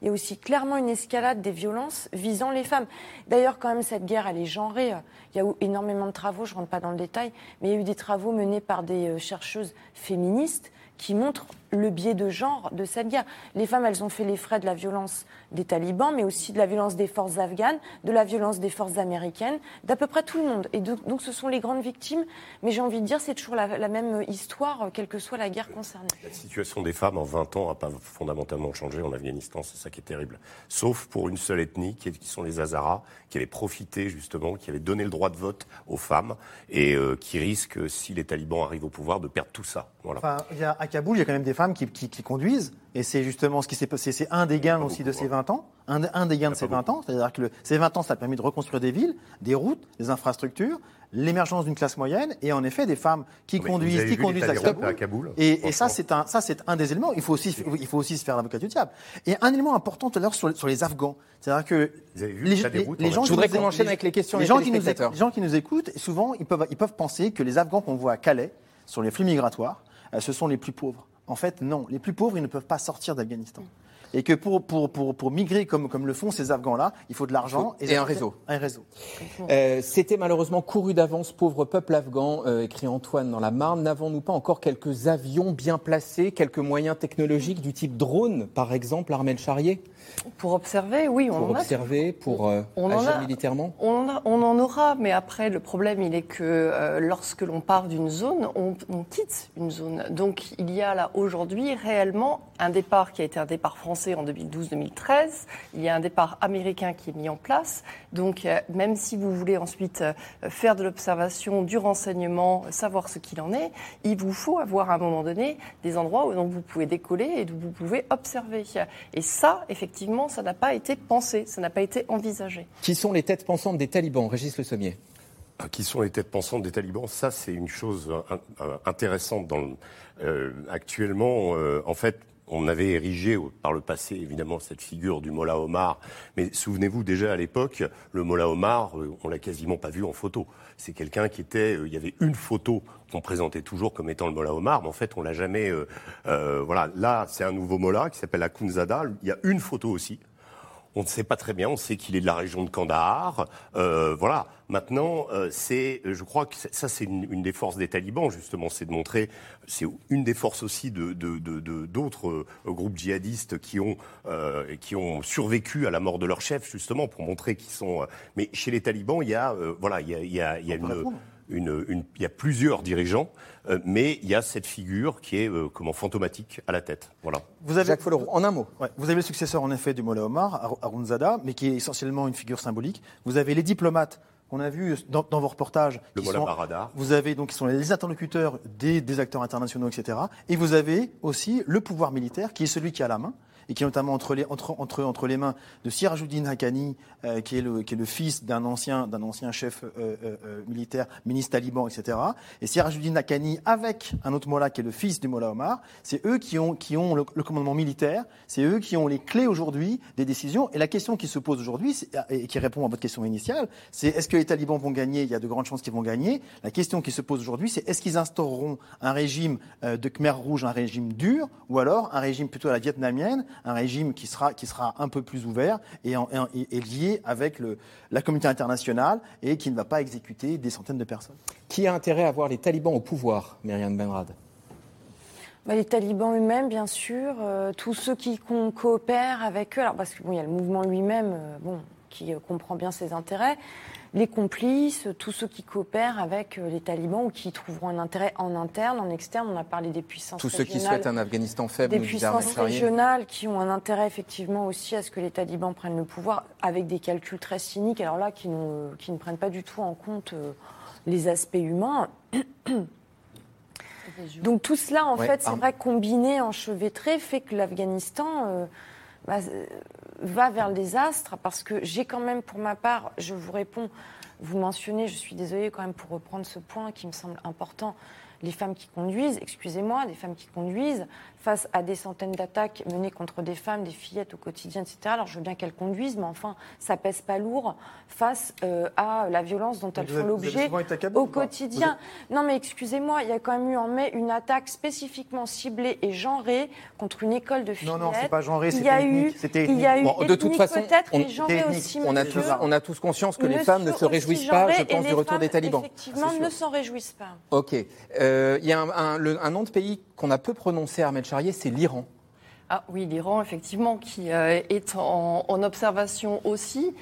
Il y a aussi clairement une escalade des violences visant les femmes. D'ailleurs, quand même, cette guerre, elle est genrée. Il y a eu énormément de travaux, je ne rentre pas dans le détail, mais il y a eu des travaux menés par des chercheuses féministes qui montrent le biais de genre de cette guerre. Les femmes, elles ont fait les frais de la violence des talibans, mais aussi de la violence des forces afghanes, de la violence des forces américaines, d'à peu près tout le monde. Et donc, ce sont les grandes victimes. Mais j'ai envie de dire, c'est toujours la, même histoire, quelle que soit la guerre concernée. La situation des femmes en 20 ans n'a pas fondamentalement changé en Afghanistan, c'est ça qui est terrible. Sauf pour une seule ethnie, qui, sont les Hazaras, qui avaient profité justement, qui avaient donné le droit de vote aux femmes, et euh, qui risquent, si les talibans arrivent au pouvoir, de perdre tout ça. Voilà. Enfin, il y a Kaboul, il y a quand même des femmes qui, conduisent, et c'est justement ce qui s'est passé. C'est un des gains aussi de ces 20 ans. Un, des gains de ces 20 ans, c'est-à-dire que ces 20 ans, ça a permis de reconstruire des villes, des routes, des infrastructures, l'émergence d'une classe moyenne, et en effet des femmes qui conduisent, qui conduisent à Kaboul. et, ça, c'est un, ça, c'est un des éléments. Il faut aussi, il faut aussi se faire l'avocat du diable. Et un élément important tout à l'heure sur, sur les Afghans, c'est-à-dire que les, gens, je voudrais qu'on enchaîne avec les questions. Les, gens qui nous, les gens qui nous écoutent, souvent, ils peuvent, ils peuvent penser que les Afghans qu'on voit à Calais sur les flux migratoires, ce sont les plus pauvres. En fait, non. Les plus pauvres, ils ne peuvent pas sortir d'Afghanistan. Et que pour, pour, pour, pour, migrer comme, comme le font ces Afghans-là, il faut de l'argent et, un réseau. Un réseau. Euh, C'était malheureusement couru d'avance, pauvre peuple afghan, euh, écrit Antoine dans la Marne. N'avons-nous pas encore quelques avions bien placés, quelques moyens technologiques du type drone, par exemple, Armel Charrier? Pour observer, oui, on pour en observer, pour euh, agir militairement? On en, on en, aura, mais après, le problème, il est que euh, lorsque l'on part d'une zone, on, on, quitte une zone. Donc, il y a là, aujourd'hui, réellement un départ qui a été un départ français en 2012-2013. Il y a un départ américain qui est mis en place. Donc, euh, même si vous voulez ensuite faire de l'observation, du renseignement, savoir ce qu'il en est, il vous faut avoir à un moment donné des endroits où donc, vous pouvez décoller et où vous pouvez observer. Et ça, effectivement, ça n'a pas été pensé, ça n'a pas été envisagé. Qui sont les têtes pensantes des talibans Régis Le Sommier? Ah, qui sont les têtes pensantes des talibans? Ça, c'est une chose euh, euh, intéressante. Dans euh, actuellement, en fait, on avait érigé par le passé, évidemment, cette figure du Mollah Omar. Mais souvenez-vous, déjà à l'époque, le Mollah Omar, on l'a quasiment pas vu en photo. C'est quelqu'un qui était. il y avait une photo qu'on présentait toujours comme étant le Mollah Omar, mais en fait, on l'a jamais. Euh, euh, voilà, là, c'est un nouveau Mollah qui s'appelle Akunzada. Il y a une photo aussi. On ne sait pas très bien. On sait qu'il est de la région de Kandahar. Euh, voilà. Maintenant, c'est, je crois que ça, c'est une, des forces des talibans, justement, c'est de montrer. C'est une des forces aussi de, d'autres groupes djihadistes qui ont, qui ont survécu à la mort de leur chef, justement, pour montrer qu'ils sont. mais chez les talibans, il y a, voilà, il y a, il y a, il y a une il y a plusieurs dirigeants, euh, mais il y a cette figure qui est euh, comment fantomatique à la tête. Voilà. Vous avez, Jacques en un mot. vous avez le successeur en effet du Mollah Omar, Arunzada, mais qui est essentiellement une figure symbolique. Vous avez les diplomates qu'on a vus dans, vos reportages. Le Mollah Barada. Vous avez donc qui sont les interlocuteurs des, des acteurs internationaux, etc. Et vous avez aussi le pouvoir militaire qui est celui qui a la main et qui est notamment entre les, entre, entre, entre les mains de Sirajuddin Haqqani, euh, qui, est le, qui est le fils d'un ancien, d'un ancien chef euh, euh, militaire, ministre taliban, etc. Et Sirajuddin Haqqani, avec un autre Mollah qui est le fils du Mollah Omar, c'est eux qui ont, qui ont le, commandement militaire, c'est eux qui ont les clés aujourd'hui des décisions. Et la question qui se pose aujourd'hui, et qui répond à votre question initiale, c'est est-ce que les talibans vont gagner? Il y a de grandes chances qu'ils vont gagner. La question qui se pose aujourd'hui, c'est est-ce qu'ils instaureront un régime de Khmer rouge, un régime dur, ou alors un régime plutôt à la vietnamienne, un régime qui sera, qui sera un peu plus ouvert et, lié avec le, la communauté internationale et qui ne va pas exécuter des centaines de personnes. Qui a intérêt à voir les talibans au pouvoir, Myriam Benrad? Bah, les talibans eux-mêmes, bien sûr, euh, tous ceux qui coopèrent avec eux, alors parce qu'il bon, y a le mouvement lui-même, euh, bon, qui euh, comprend bien ses intérêts, les complices, tous ceux qui coopèrent avec euh, les talibans ou qui trouveront un intérêt en interne, en externe. On a parlé des puissances Tous ceux qui souhaitent un Afghanistan faible. Des puissances régionales qui ont un intérêt effectivement aussi à ce que les talibans prennent le pouvoir avec des calculs très cyniques, alors là, qui, qui ne prennent pas du tout en compte euh, les aspects humains. [coughs] Donc tout cela, en fait, c'est vrai, combiné, enchevêtré, fait que l'Afghanistan... Euh, bah, va vers le désastre parce que j'ai quand même, pour ma part, je vous réponds, vous mentionnez, je suis désolée quand même pour reprendre ce point qui me semble important, les femmes qui conduisent, excusez-moi, des femmes qui conduisent, face à des centaines d'attaques menées contre des femmes, des fillettes au quotidien, etc. Alors je veux bien qu'elles conduisent, mais enfin, ça pèse pas lourd face euh, à la violence dont elles font l'objet au quotidien. Non, mais excusez-moi, il y a quand même eu en mai une attaque spécifiquement ciblée et genrée contre une école de fillettes. Non, non, c'est pas genré, c'était ethnique. Il y a eu, de toute façon, on, aussi, on, a tous, on a tous conscience que les femmes ne se réjouissent pas, je pense, du retour des talibans. Effectivement, ne s'en réjouissent pas. Ok. Euh, il y a un nom de pays qu'on a peu prononcé, Ahmed Charrier, c'est l'Iran. Ah oui, l'Iran, effectivement, qui euh, est en, observation aussi.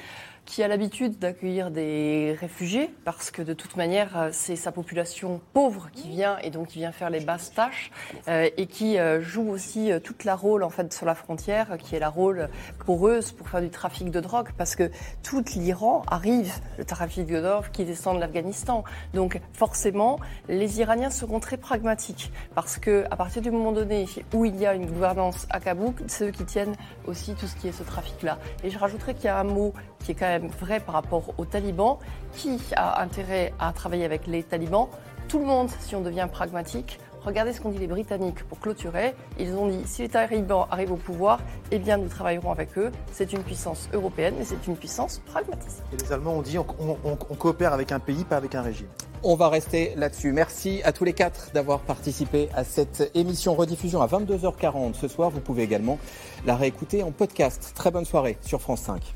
Qui a l'habitude d'accueillir des réfugiés, parce que de toute manière, euh, c'est sa population pauvre qui vient et donc qui vient faire les basses tâches, euh, et qui euh, joue aussi toute la rôle en fait sur la frontière, qui est la rôle poreuse pour faire du trafic de drogue, parce que tout l'Iran arrive, le trafic de drogue qui descend de l'Afghanistan. Donc forcément, les Iraniens seront très pragmatiques, parce que à partir du moment donné où il y a une gouvernance à Kabouk, c'est eux qui tiennent aussi tout ce qui est ce trafic-là. Et je rajouterais qu'il y a un mot qui est quand même vrai par rapport aux talibans. Qui a intérêt à travailler avec les talibans? Tout le monde, si on devient pragmatique. Regardez ce qu'ont dit les Britanniques pour clôturer. Ils ont dit si les talibans arrivent au pouvoir, eh bien nous travaillerons avec eux. C'est une puissance européenne, mais c'est une puissance pragmatiste. Et les Allemands ont dit on, on coopère avec un pays, pas avec un régime. On va rester là-dessus. Merci à tous les quatre d'avoir participé à cette émission rediffusion à 22h40 ce soir. Vous pouvez également la réécouter en podcast. Très bonne soirée sur France 5.